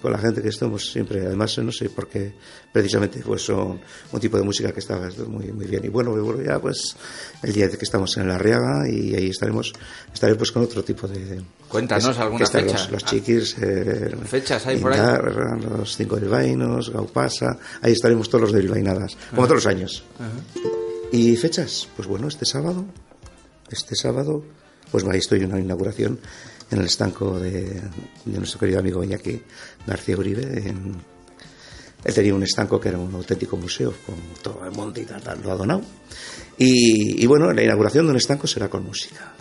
F: con la gente que estamos siempre, además no sé por qué precisamente pues son un tipo de música que está muy muy bien y bueno, ya pues el día de que estamos en la Riaga y ahí estaremos estaremos pues con otro tipo de
B: Cuéntanos
F: que-
B: alguna
F: que están
B: fecha.
F: Los, los
B: Ah.
F: chiquis, eh,
B: ¿Fechas hay por ahí?
F: Los cinco bilbaínos, Gaupasa, ahí estaremos todos los de bilbainadas, como todos los años. ¿Y fechas? Pues bueno, este sábado, este sábado, pues ahí estoy en una inauguración en el estanco de, de nuestro querido amigo Iñaki García Uribe. en- él tenía un estanco que era un auténtico museo con todo el monte y tal, tal, lo ha donado. Y, y bueno, la inauguración de un estanco será con música.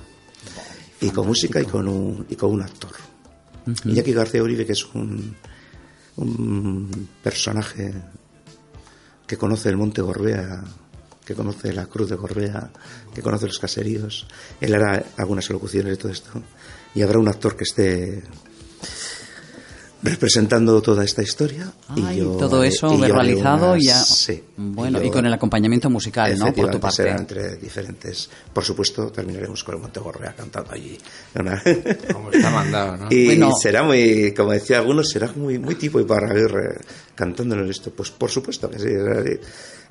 F: Y con música y con un, y con un actor. Iñaki García Uribe, que es un, un personaje que conoce el monte Gorbea, que conoce la cruz de Gorbea, que conoce los caseríos. Él hará algunas elocuciones de todo esto. Y habrá un actor que esté representando toda esta historia.
A: Ay,
F: y yo
A: todo eso
F: y
A: verbalizado
F: unas-
A: y ya
F: Sí.
A: bueno
F: yo-
A: y con el acompañamiento musical no por tu parte
F: será entre diferentes. Por supuesto, terminaremos con el Monte Gorbea cantando allí. Una-
B: Como está mandado, ¿no?
F: y
A: Bueno.
F: será muy, como decía algunos, será muy, muy tipo y para ver cantándolo en esto. Pues por supuesto que sí.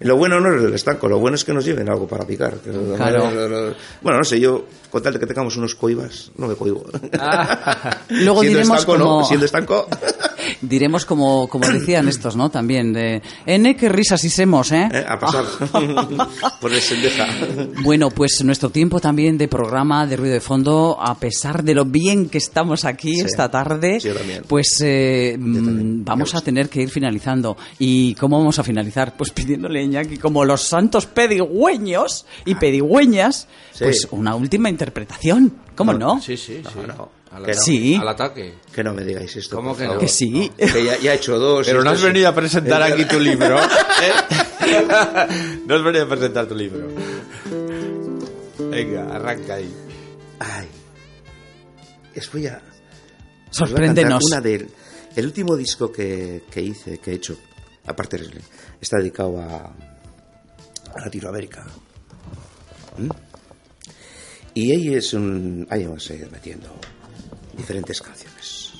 F: Lo bueno no es el estanco, lo bueno es que nos lleven algo para picar.
A: Claro.
F: bueno, no sé, yo, con tal de que tengamos unos coibas, no me coibo.
A: Luego
F: Siendo
A: diremos
F: estanco,
A: como-
F: no, siendo estanco.
A: Diremos como como decían estos no también de N qué risas y semos eh
F: eh, a pasar por el sendeja.
A: Bueno, pues nuestro tiempo también de programa de ruido de fondo, a pesar de lo bien que estamos aquí
F: Sí.
A: esta tarde,
F: yo
A: pues eh, mm, vamos a tener que ir finalizando. ¿Y cómo vamos a finalizar? Pues pidiéndole a Iñaki, como los santos pedigüeños y pedigüeñas,
F: Sí.
A: pues una última interpretación. ¿Cómo no?
B: Sí, sí, sí.
F: No, no.
B: Al,
F: Que no.
A: Sí.
B: al ataque.
F: Que no me digáis esto.
B: ¿Cómo que no?
A: Que sí.
F: Que ya, ya he hecho dos.
B: Pero no has venido a presentar aquí tu libro. ¿eh? No has venido a presentar tu libro. Venga, arranca ahí.
F: Ay. Es voy a. os voy a
A: Sorpréndenos.
F: Una del. El último disco que, que hice, que he hecho, aparte está dedicado a, a Latinoamérica. ¿Mm? Y ahí es un. Ahí vamos a ir metiendo diferentes canciones.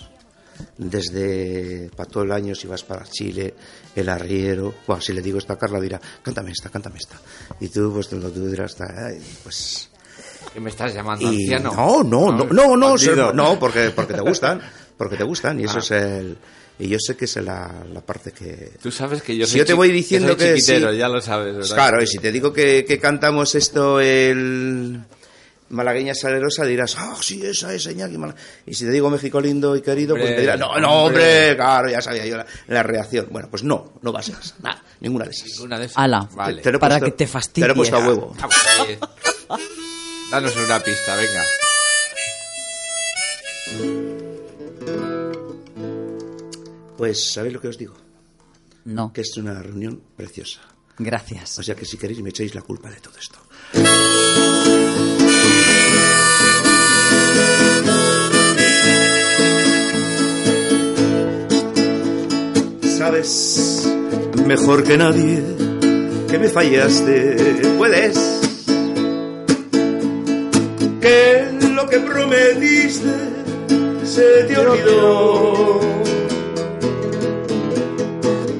F: Desde para todo el año, si vas para Chile, El Arriero. Bueno, si le digo esta a Carla, dirá, cántame esta, cántame esta. Y tú, pues tú, tú dirás, "Ay, pues
B: ¿Qué me estás llamando
F: y
B: anciano?
F: no, no, no, no, no, no, porque, porque te gustan, porque te gustan, y eso es el, y yo sé que es la, la parte que...
B: Tú sabes que yo
F: Si
B: soy
F: yo te voy diciendo
B: soy
F: que sí.
B: ya lo sabes, ¿verdad?
F: Claro, y si te digo que, que cantamos esto el Malagueña Salerosa, dirás, ah, sí, esa es Iñaki Mala-". Y si te digo México lindo y querido, pues
B: Hombre,
F: te dirás, no, no,
B: hombre.
F: hombre, claro, ya sabía yo la, la reacción. Bueno, pues no, no va a ser esa, nada, ninguna de esas.
B: Ninguna de esas.
A: Ala.
B: Vale.
F: Te lo he
A: Para
F: puesto-
A: que te fastidies.
F: Te lo he puesto a huevo.
B: Danos una pista, venga.
F: Pues, ¿sabéis lo que os digo?
A: No,
F: Que es una reunión preciosa.
A: gracias.
F: O sea que si queréis me echéis la culpa de todo esto.
D: Sabes mejor que nadie que me fallaste, puedes. Que lo que prometiste se te olvidó.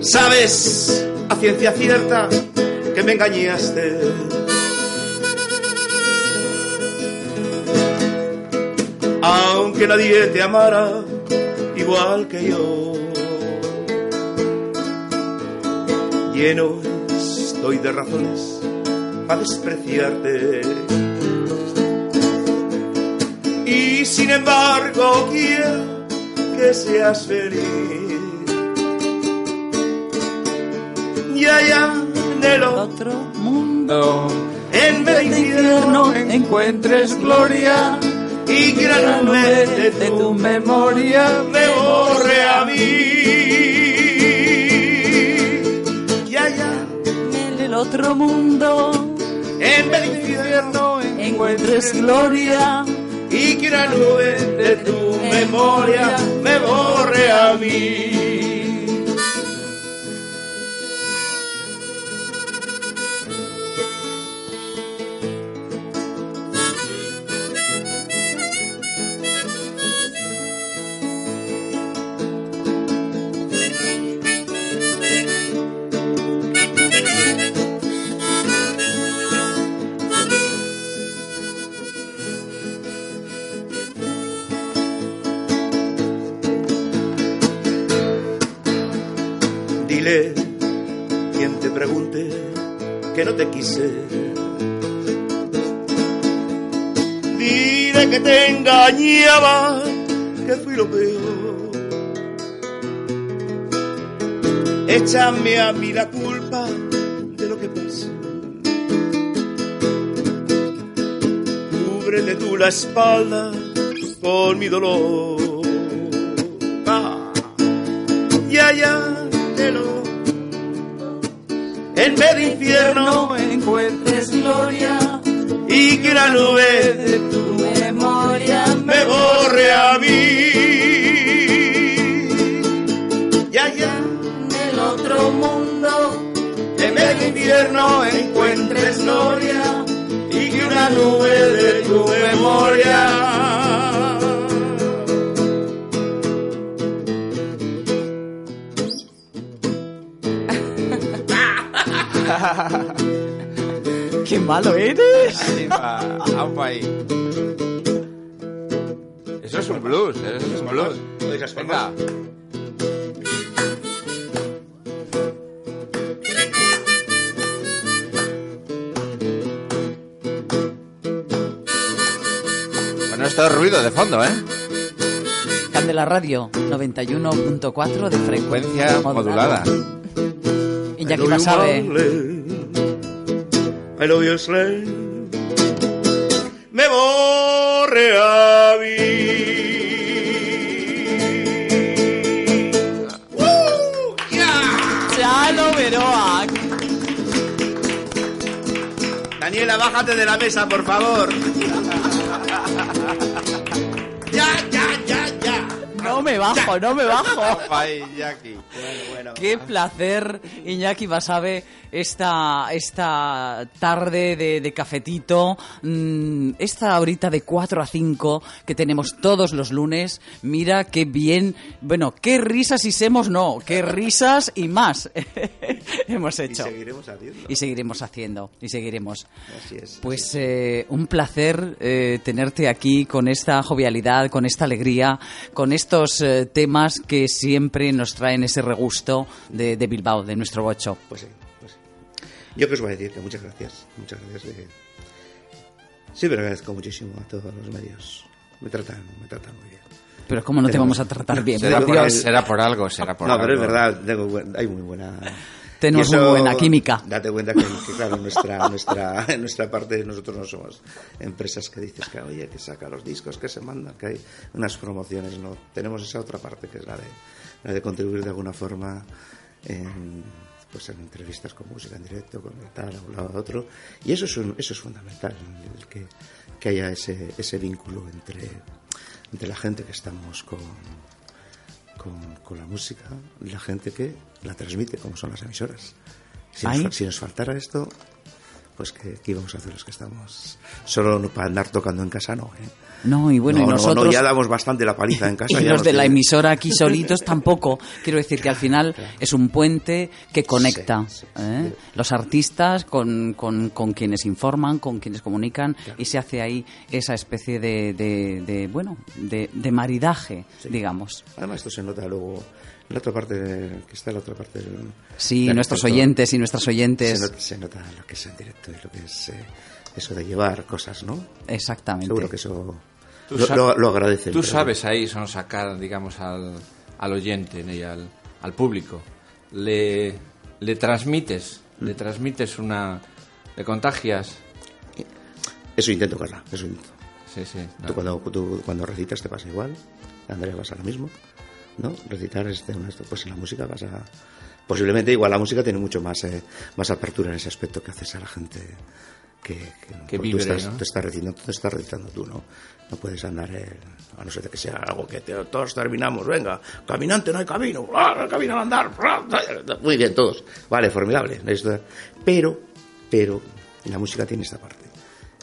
D: Sabes a ciencia cierta que me engañaste. Aunque nadie te amara igual que yo. Lleno estoy de razones para despreciarte. Y sin embargo quiero que seas feliz. Y allá en el
A: Otro mundo.
D: en de infierno
B: encuentres gloria
D: y que la nube de tu
B: memoria
D: me borre a mí.
A: Otro mundo
D: en de infierno
A: encuentres gloria.
D: y que la nube de tu memoria me borre a mí. Te engañaba, que fui lo peor. Échame a mí la culpa de lo que pasa. Cúbrete tú la espalda con mi dolor. Ah y allá de lo en vez de infierno
A: encuentres gloria.
D: y que la nube de
A: Tu
D: me borre a mí y allá
A: en el otro mundo.
D: en vez de infierno encuentres gloria y que una nube de tu memoria
A: ¡Qué malo eres!
B: Aupa ahí. Eso es un blues, eso es un blues. Venga. Bueno, esto es ruido de fondo, ¿eh?
A: Candela Radio 91.4 de frecuencia
B: modulada.
A: Iñaki Basabe.
D: I love you, Slay. Me borre Daniela, bájate de la mesa, por favor. ya, ya, ya, ya.
A: No me bajo, no me bajo.
B: Ahí, Jackie.
D: Bueno, bueno.
A: Qué placer, Iñaki Basabe, esta, esta tarde de, de cafetito, mm, esta horita de 4 a 5 que tenemos todos los lunes. Mira qué bien, bueno, qué risas y semos no, qué risas y más hemos
D: Y
A: hecho.
D: seguiremos haciendo.
A: Y seguiremos haciendo, y seguiremos.
D: Así es.
A: Pues eh, un placer eh, tenerte aquí con esta jovialidad, con esta alegría, con estos eh, temas que siempre nos traen ese regusto de, de Bilbao, de nuestro bocho.
D: Pues sí. Yo que os voy a decir que muchas gracias. Muchas gracias. De... Sí, pero agradezco muchísimo a todos los medios. Me tratan, me tratan muy bien.
A: Pero ¿cómo no te vamos a tratar bien?
B: Será
A: por
B: será por algo, será por
D: no,
B: algo.
D: pero es verdad, tengo buen- hay muy buena.
A: Tenemos
D: eso,
A: muy buena química.
D: Date cuenta que, que, claro, nuestra, nuestra, en nuestra parte nosotros no somos empresas que dices que, oye, que saca los discos, que se mandan, que hay unas promociones, no. Tenemos esa otra parte que es la de, la de contribuir de alguna forma en, pues en entrevistas con música en directo, con tal, a un lado a otro. Y eso es, un- eso es fundamental, el que, que haya ese, ese vínculo entre, entre la gente que estamos con
F: con, con la música, la gente que la transmite, como son las emisoras. Si, nos, fa- si nos faltara esto, pues ¿qué, qué íbamos a hacer los que estamos? Solo para andar tocando en casa, no. ¿eh?
A: No, y bueno,
F: no,
A: y
F: no,
A: nosotros...
F: no, ya damos bastante la paliza en casa.
A: Y
F: ya
A: los de la emisora aquí solitos tampoco. Quiero decir que al final es un puente que conecta
F: Sí, sí,
A: ¿eh?
F: sí.
A: los artistas con, con- con quienes informan, con quienes comunican y se hace ahí esa especie de, de- de, bueno, de, de maridaje, digamos.
F: Además, esto se nota luego en la otra parte, de- que está en la otra parte del.
A: Sí,
F: del
A: nuestros oyentes y nuestras
F: Se
A: oyentes.
F: nota, se nota lo que es directo y lo que es eh, eso de llevar cosas, ¿no?
A: Exactamente.
F: Seguro que eso
B: Tú
F: lo, lo- lo agradecen.
B: Tú sabes ahí son sacar, digamos, al, al oyente y al, al público. Le, le transmites, le transmites una... Le contagias.
F: Eso intento, Carla. Eso intento.
B: Sí, sí.
F: Tú, cuando, tú cuando recitas te pasa igual. Andrea pasa lo mismo. ¿No? Recitar es de una- Pues en la música pasa. Posiblemente igual la música tiene mucho más, eh, más apertura en ese aspecto que haces a la gente que, que,
B: Que
F: porque
B: vibre,
F: tú estás,
B: ¿no?
F: estás recitando, tú estás recitando tú, ¿no? No puedes andar, eh, a no ser de que sea algo que te- todos terminamos, venga, caminante no hay camino, ¡ah, no hay camino al andar, ¡ah! muy bien, todos, vale, formidable, pero, pero, la música tiene esta parte,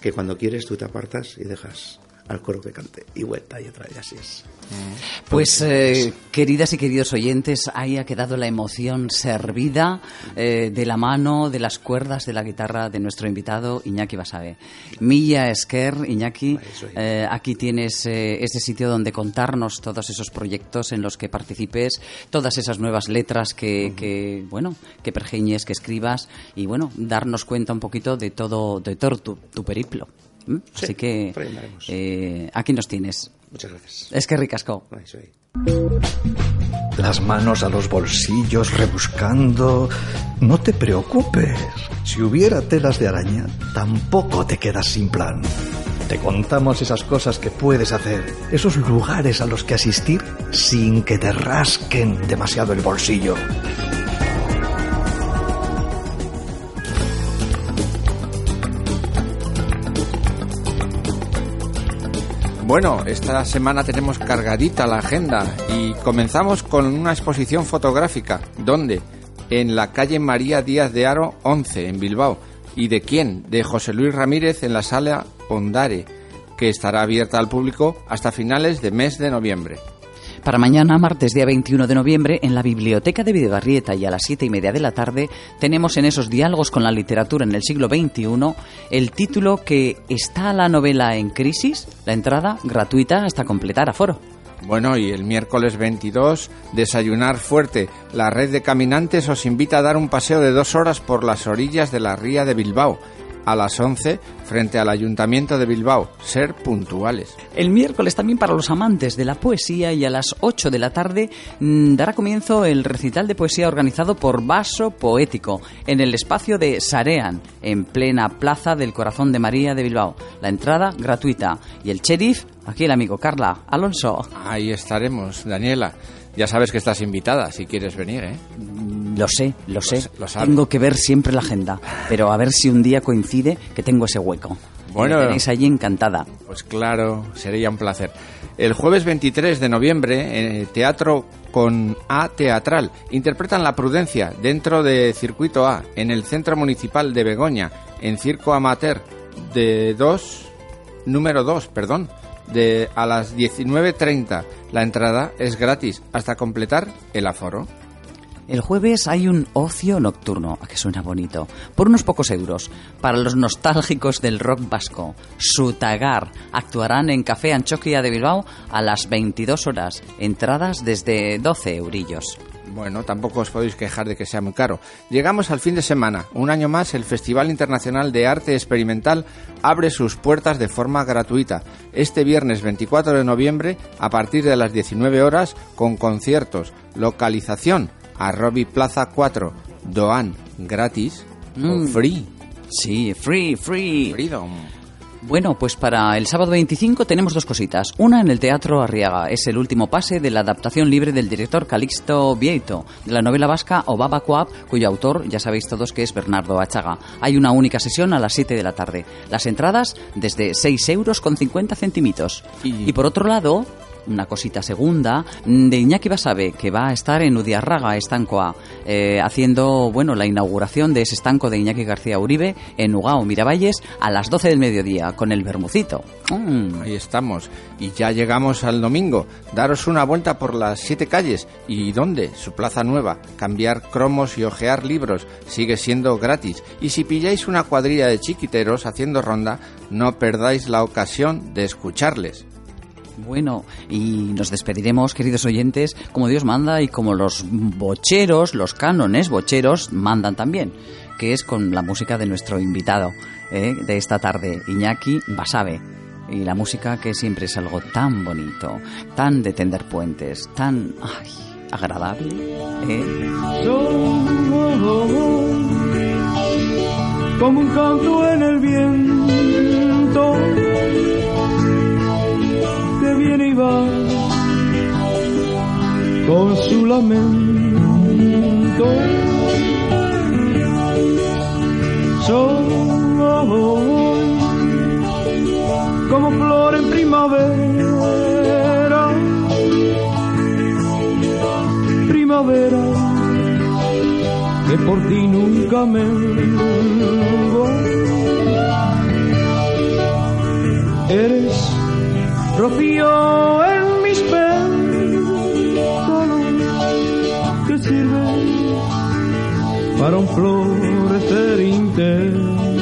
F: que cuando quieres tú te apartas y dejas al coro que cante, y vuelta y otra, y así es.
A: Pues, eh, queridas y queridos oyentes, ahí ha quedado la emoción servida eh, de la mano, de las cuerdas de la guitarra de nuestro invitado Iñaki Basabe. Milla Esquer, Iñaki, eh, aquí tienes eh, ese sitio donde contarnos todos esos proyectos en los que participes, todas esas nuevas letras que, que, bueno, que pergeñes, que escribas y, bueno, darnos cuenta un poquito de todo, de todo tu, tu periplo. ¿M?
F: Sí,
A: Así que eh, aquí nos tienes.
F: Muchas gracias.
A: Es que ricasco.
F: Ahí soy.
C: Las manos a los bolsillos rebuscando. No te preocupes. Si hubiera telas de araña, tampoco te quedas sin plan. Te contamos esas cosas que puedes hacer, esos lugares a los que asistir sin que te rasquen demasiado el bolsillo.
B: Bueno, esta semana tenemos cargadita la agenda y comenzamos con una exposición fotográfica. ¿Dónde? En la calle María Díaz de Aro 11, en Bilbao. ¿Y de quién? De José Luis Ramírez en la sala Ondare, que estará abierta al público hasta finales de mes de noviembre.
A: Para mañana, martes día 21 de noviembre, en la Biblioteca de Videbarrieta y a las siete y media de la tarde, tenemos en esos diálogos con la literatura en el siglo XXI el título que ¿Está la novela en crisis? La entrada gratuita hasta completar aforo.
B: Bueno, y el miércoles 22, desayunar fuerte. La red de caminantes os invita a dar un paseo de dos horas por las orillas de la ría de Bilbao. A las 11, frente al Ayuntamiento de Bilbao. Ser puntuales.
A: El miércoles también para los amantes de la poesía y a las 8 de la tarde mm, dará comienzo el recital de poesía organizado por Vaso Poético en el espacio de Sarean, en plena Plaza del Corazón de María de Bilbao. La entrada gratuita. Y el sheriff, aquí el amigo Carla Alonso.
B: Ahí estaremos, Daniela. Ya sabes que estás invitada si quieres venir, ¿eh?
A: Lo sé, lo sé.
B: lo sabe.
A: tengo que ver siempre la agenda, pero a ver si un día coincide que tengo ese hueco.
B: Bueno.
A: Me tenéis allí encantada.
B: Pues claro, sería un placer. El jueves 23 de noviembre, en el Teatro con A Teatral, interpretan La Prudencia dentro de Circuito A, en el Centro Municipal de Begoña, en Circo Amateur, de 2, número 2, perdón, de a las 19.30. La entrada es gratis hasta completar el aforo.
A: El jueves hay un ocio nocturno, a que suena bonito, por unos pocos euros. Para los nostálgicos del rock vasco, Sutagar actuarán en Café Anchoquia de Bilbao a las 22 horas. Entradas desde 12 eurillos.
B: Bueno, tampoco os podéis quejar de que sea muy caro. Llegamos al fin de semana. Un año más, el Festival Internacional de Arte Experimental abre sus puertas de forma gratuita. Este viernes 24 de noviembre, a partir de las 19 horas, con conciertos. Localización, Arrobi Plaza 4, Doan, gratis
A: Mm.
B: free.
A: Sí, free, free.
B: Freedom.
A: Bueno, pues para el sábado 25 tenemos dos cositas. Una en el Teatro Arriaga. Es el último pase de la adaptación libre del director Calixto Vieito de la novela vasca Obaba Coab, cuyo autor ya sabéis todos que es Bernardo Achaga. Hay una única sesión a las 7 de la tarde. Las entradas desde 6 euros con 50 centimitos.
B: Y-
A: Y por otro lado, una cosita segunda, de Iñaki Basabe, que va a estar en Udiarraga, Estancoa, eh, haciendo, bueno, la inauguración de ese estanco de Iñaki García Uribe en Ugao, Miravalles, a las 12 del mediodía, con el bermucito. Mm.
B: Ahí estamos. Y ya llegamos al domingo. Daros una vuelta por las siete calles. ¿Y dónde? Su plaza nueva. Cambiar cromos y ojear libros. Sigue siendo gratis. Y si pilláis una cuadrilla de chiquiteros haciendo ronda, no perdáis la ocasión de escucharles.
A: Bueno, y nos despediremos, queridos oyentes, como Dios manda y como los bocheros, los cánones bocheros mandan también, que es con la música de nuestro invitado eh, de esta tarde, Iñaki Basabe. Y la música que siempre es algo tan bonito, tan de tender puentes, tan ay, agradable. ¿eh?
G: como un canto en el viento viene y va con su lamento. Soy como flor en primavera, primavera que por ti nunca me Eres rocío en mis pétalos que sirve para un florecer intenso.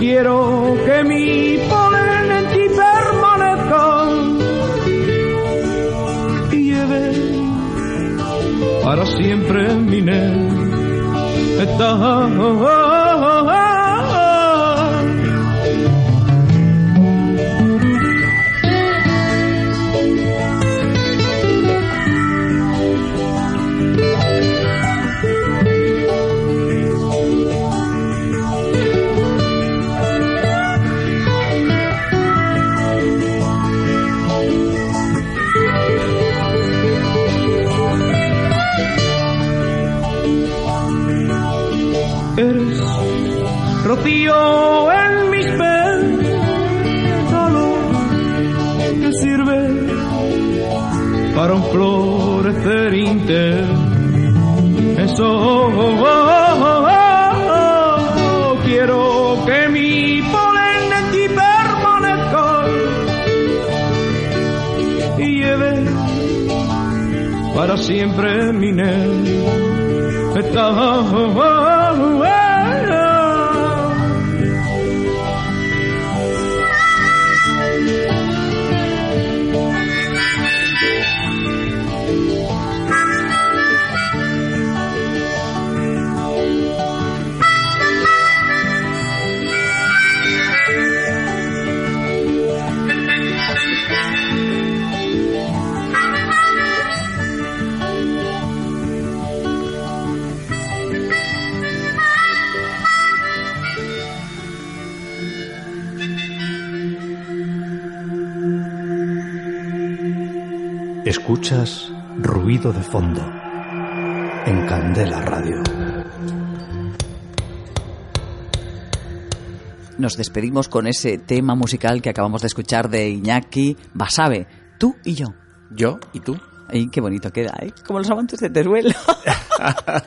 G: Quiero que mi polen en permanezca y lleve para siempre mi Eres florecer intenso. Quiero que mi polen en ti permanezca y lleve para siempre mi
C: Escuchas ruido de fondo en Candela Radio.
A: Nos despedimos con ese tema musical que acabamos de escuchar de Iñaki Basabe, tú y yo.
B: Yo y tú.
A: Ay, qué bonito queda, ¿eh? Como los amantes de Teruel.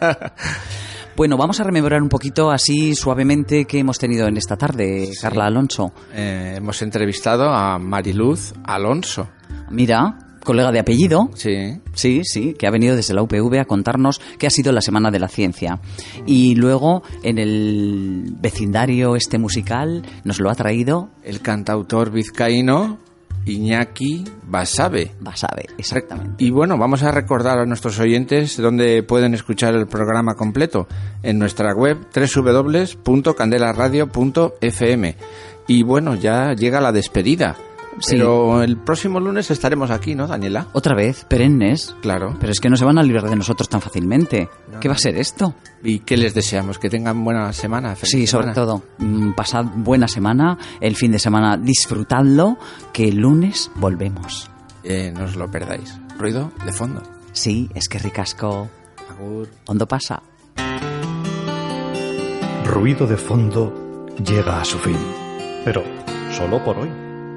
A: bueno, vamos a rememorar un poquito así suavemente que hemos tenido en esta tarde, Carla Alonso.
B: Eh, hemos entrevistado a Mariluz Alonso.
A: Mira, colega de apellido.
B: Sí.
A: Sí, sí, que ha venido desde la UPV a contarnos qué ha sido la Semana de la Ciencia. Y luego, en el vecindario este musical, nos lo ha traído...
B: El cantautor vizcaíno Iñaki Basabe.
A: Basabe, exactamente.
B: Y bueno, vamos a recordar a nuestros oyentes dónde pueden escuchar el programa completo. En nuestra web www.candelaradio.fm. Y bueno, ya llega la despedida.
A: Sí.
B: Pero el próximo lunes estaremos aquí, ¿no, Daniela?
A: Otra vez, perennes.
B: Claro.
A: Pero es que no se van a librar de nosotros tan fácilmente. ¿Qué va a ser esto?
B: ¿Y qué les deseamos? Que tengan buena semana. feliz
A: Sí, sobre todo, mm, pasad buena semana, el fin de semana disfrutadlo, que el lunes volvemos.
B: Eh, no os lo perdáis. Ruido de fondo.
A: Sí, es que ricasco.
B: Agur.
A: ¿Hondo pasa?
C: Ruido de fondo llega a su fin, pero solo por hoy.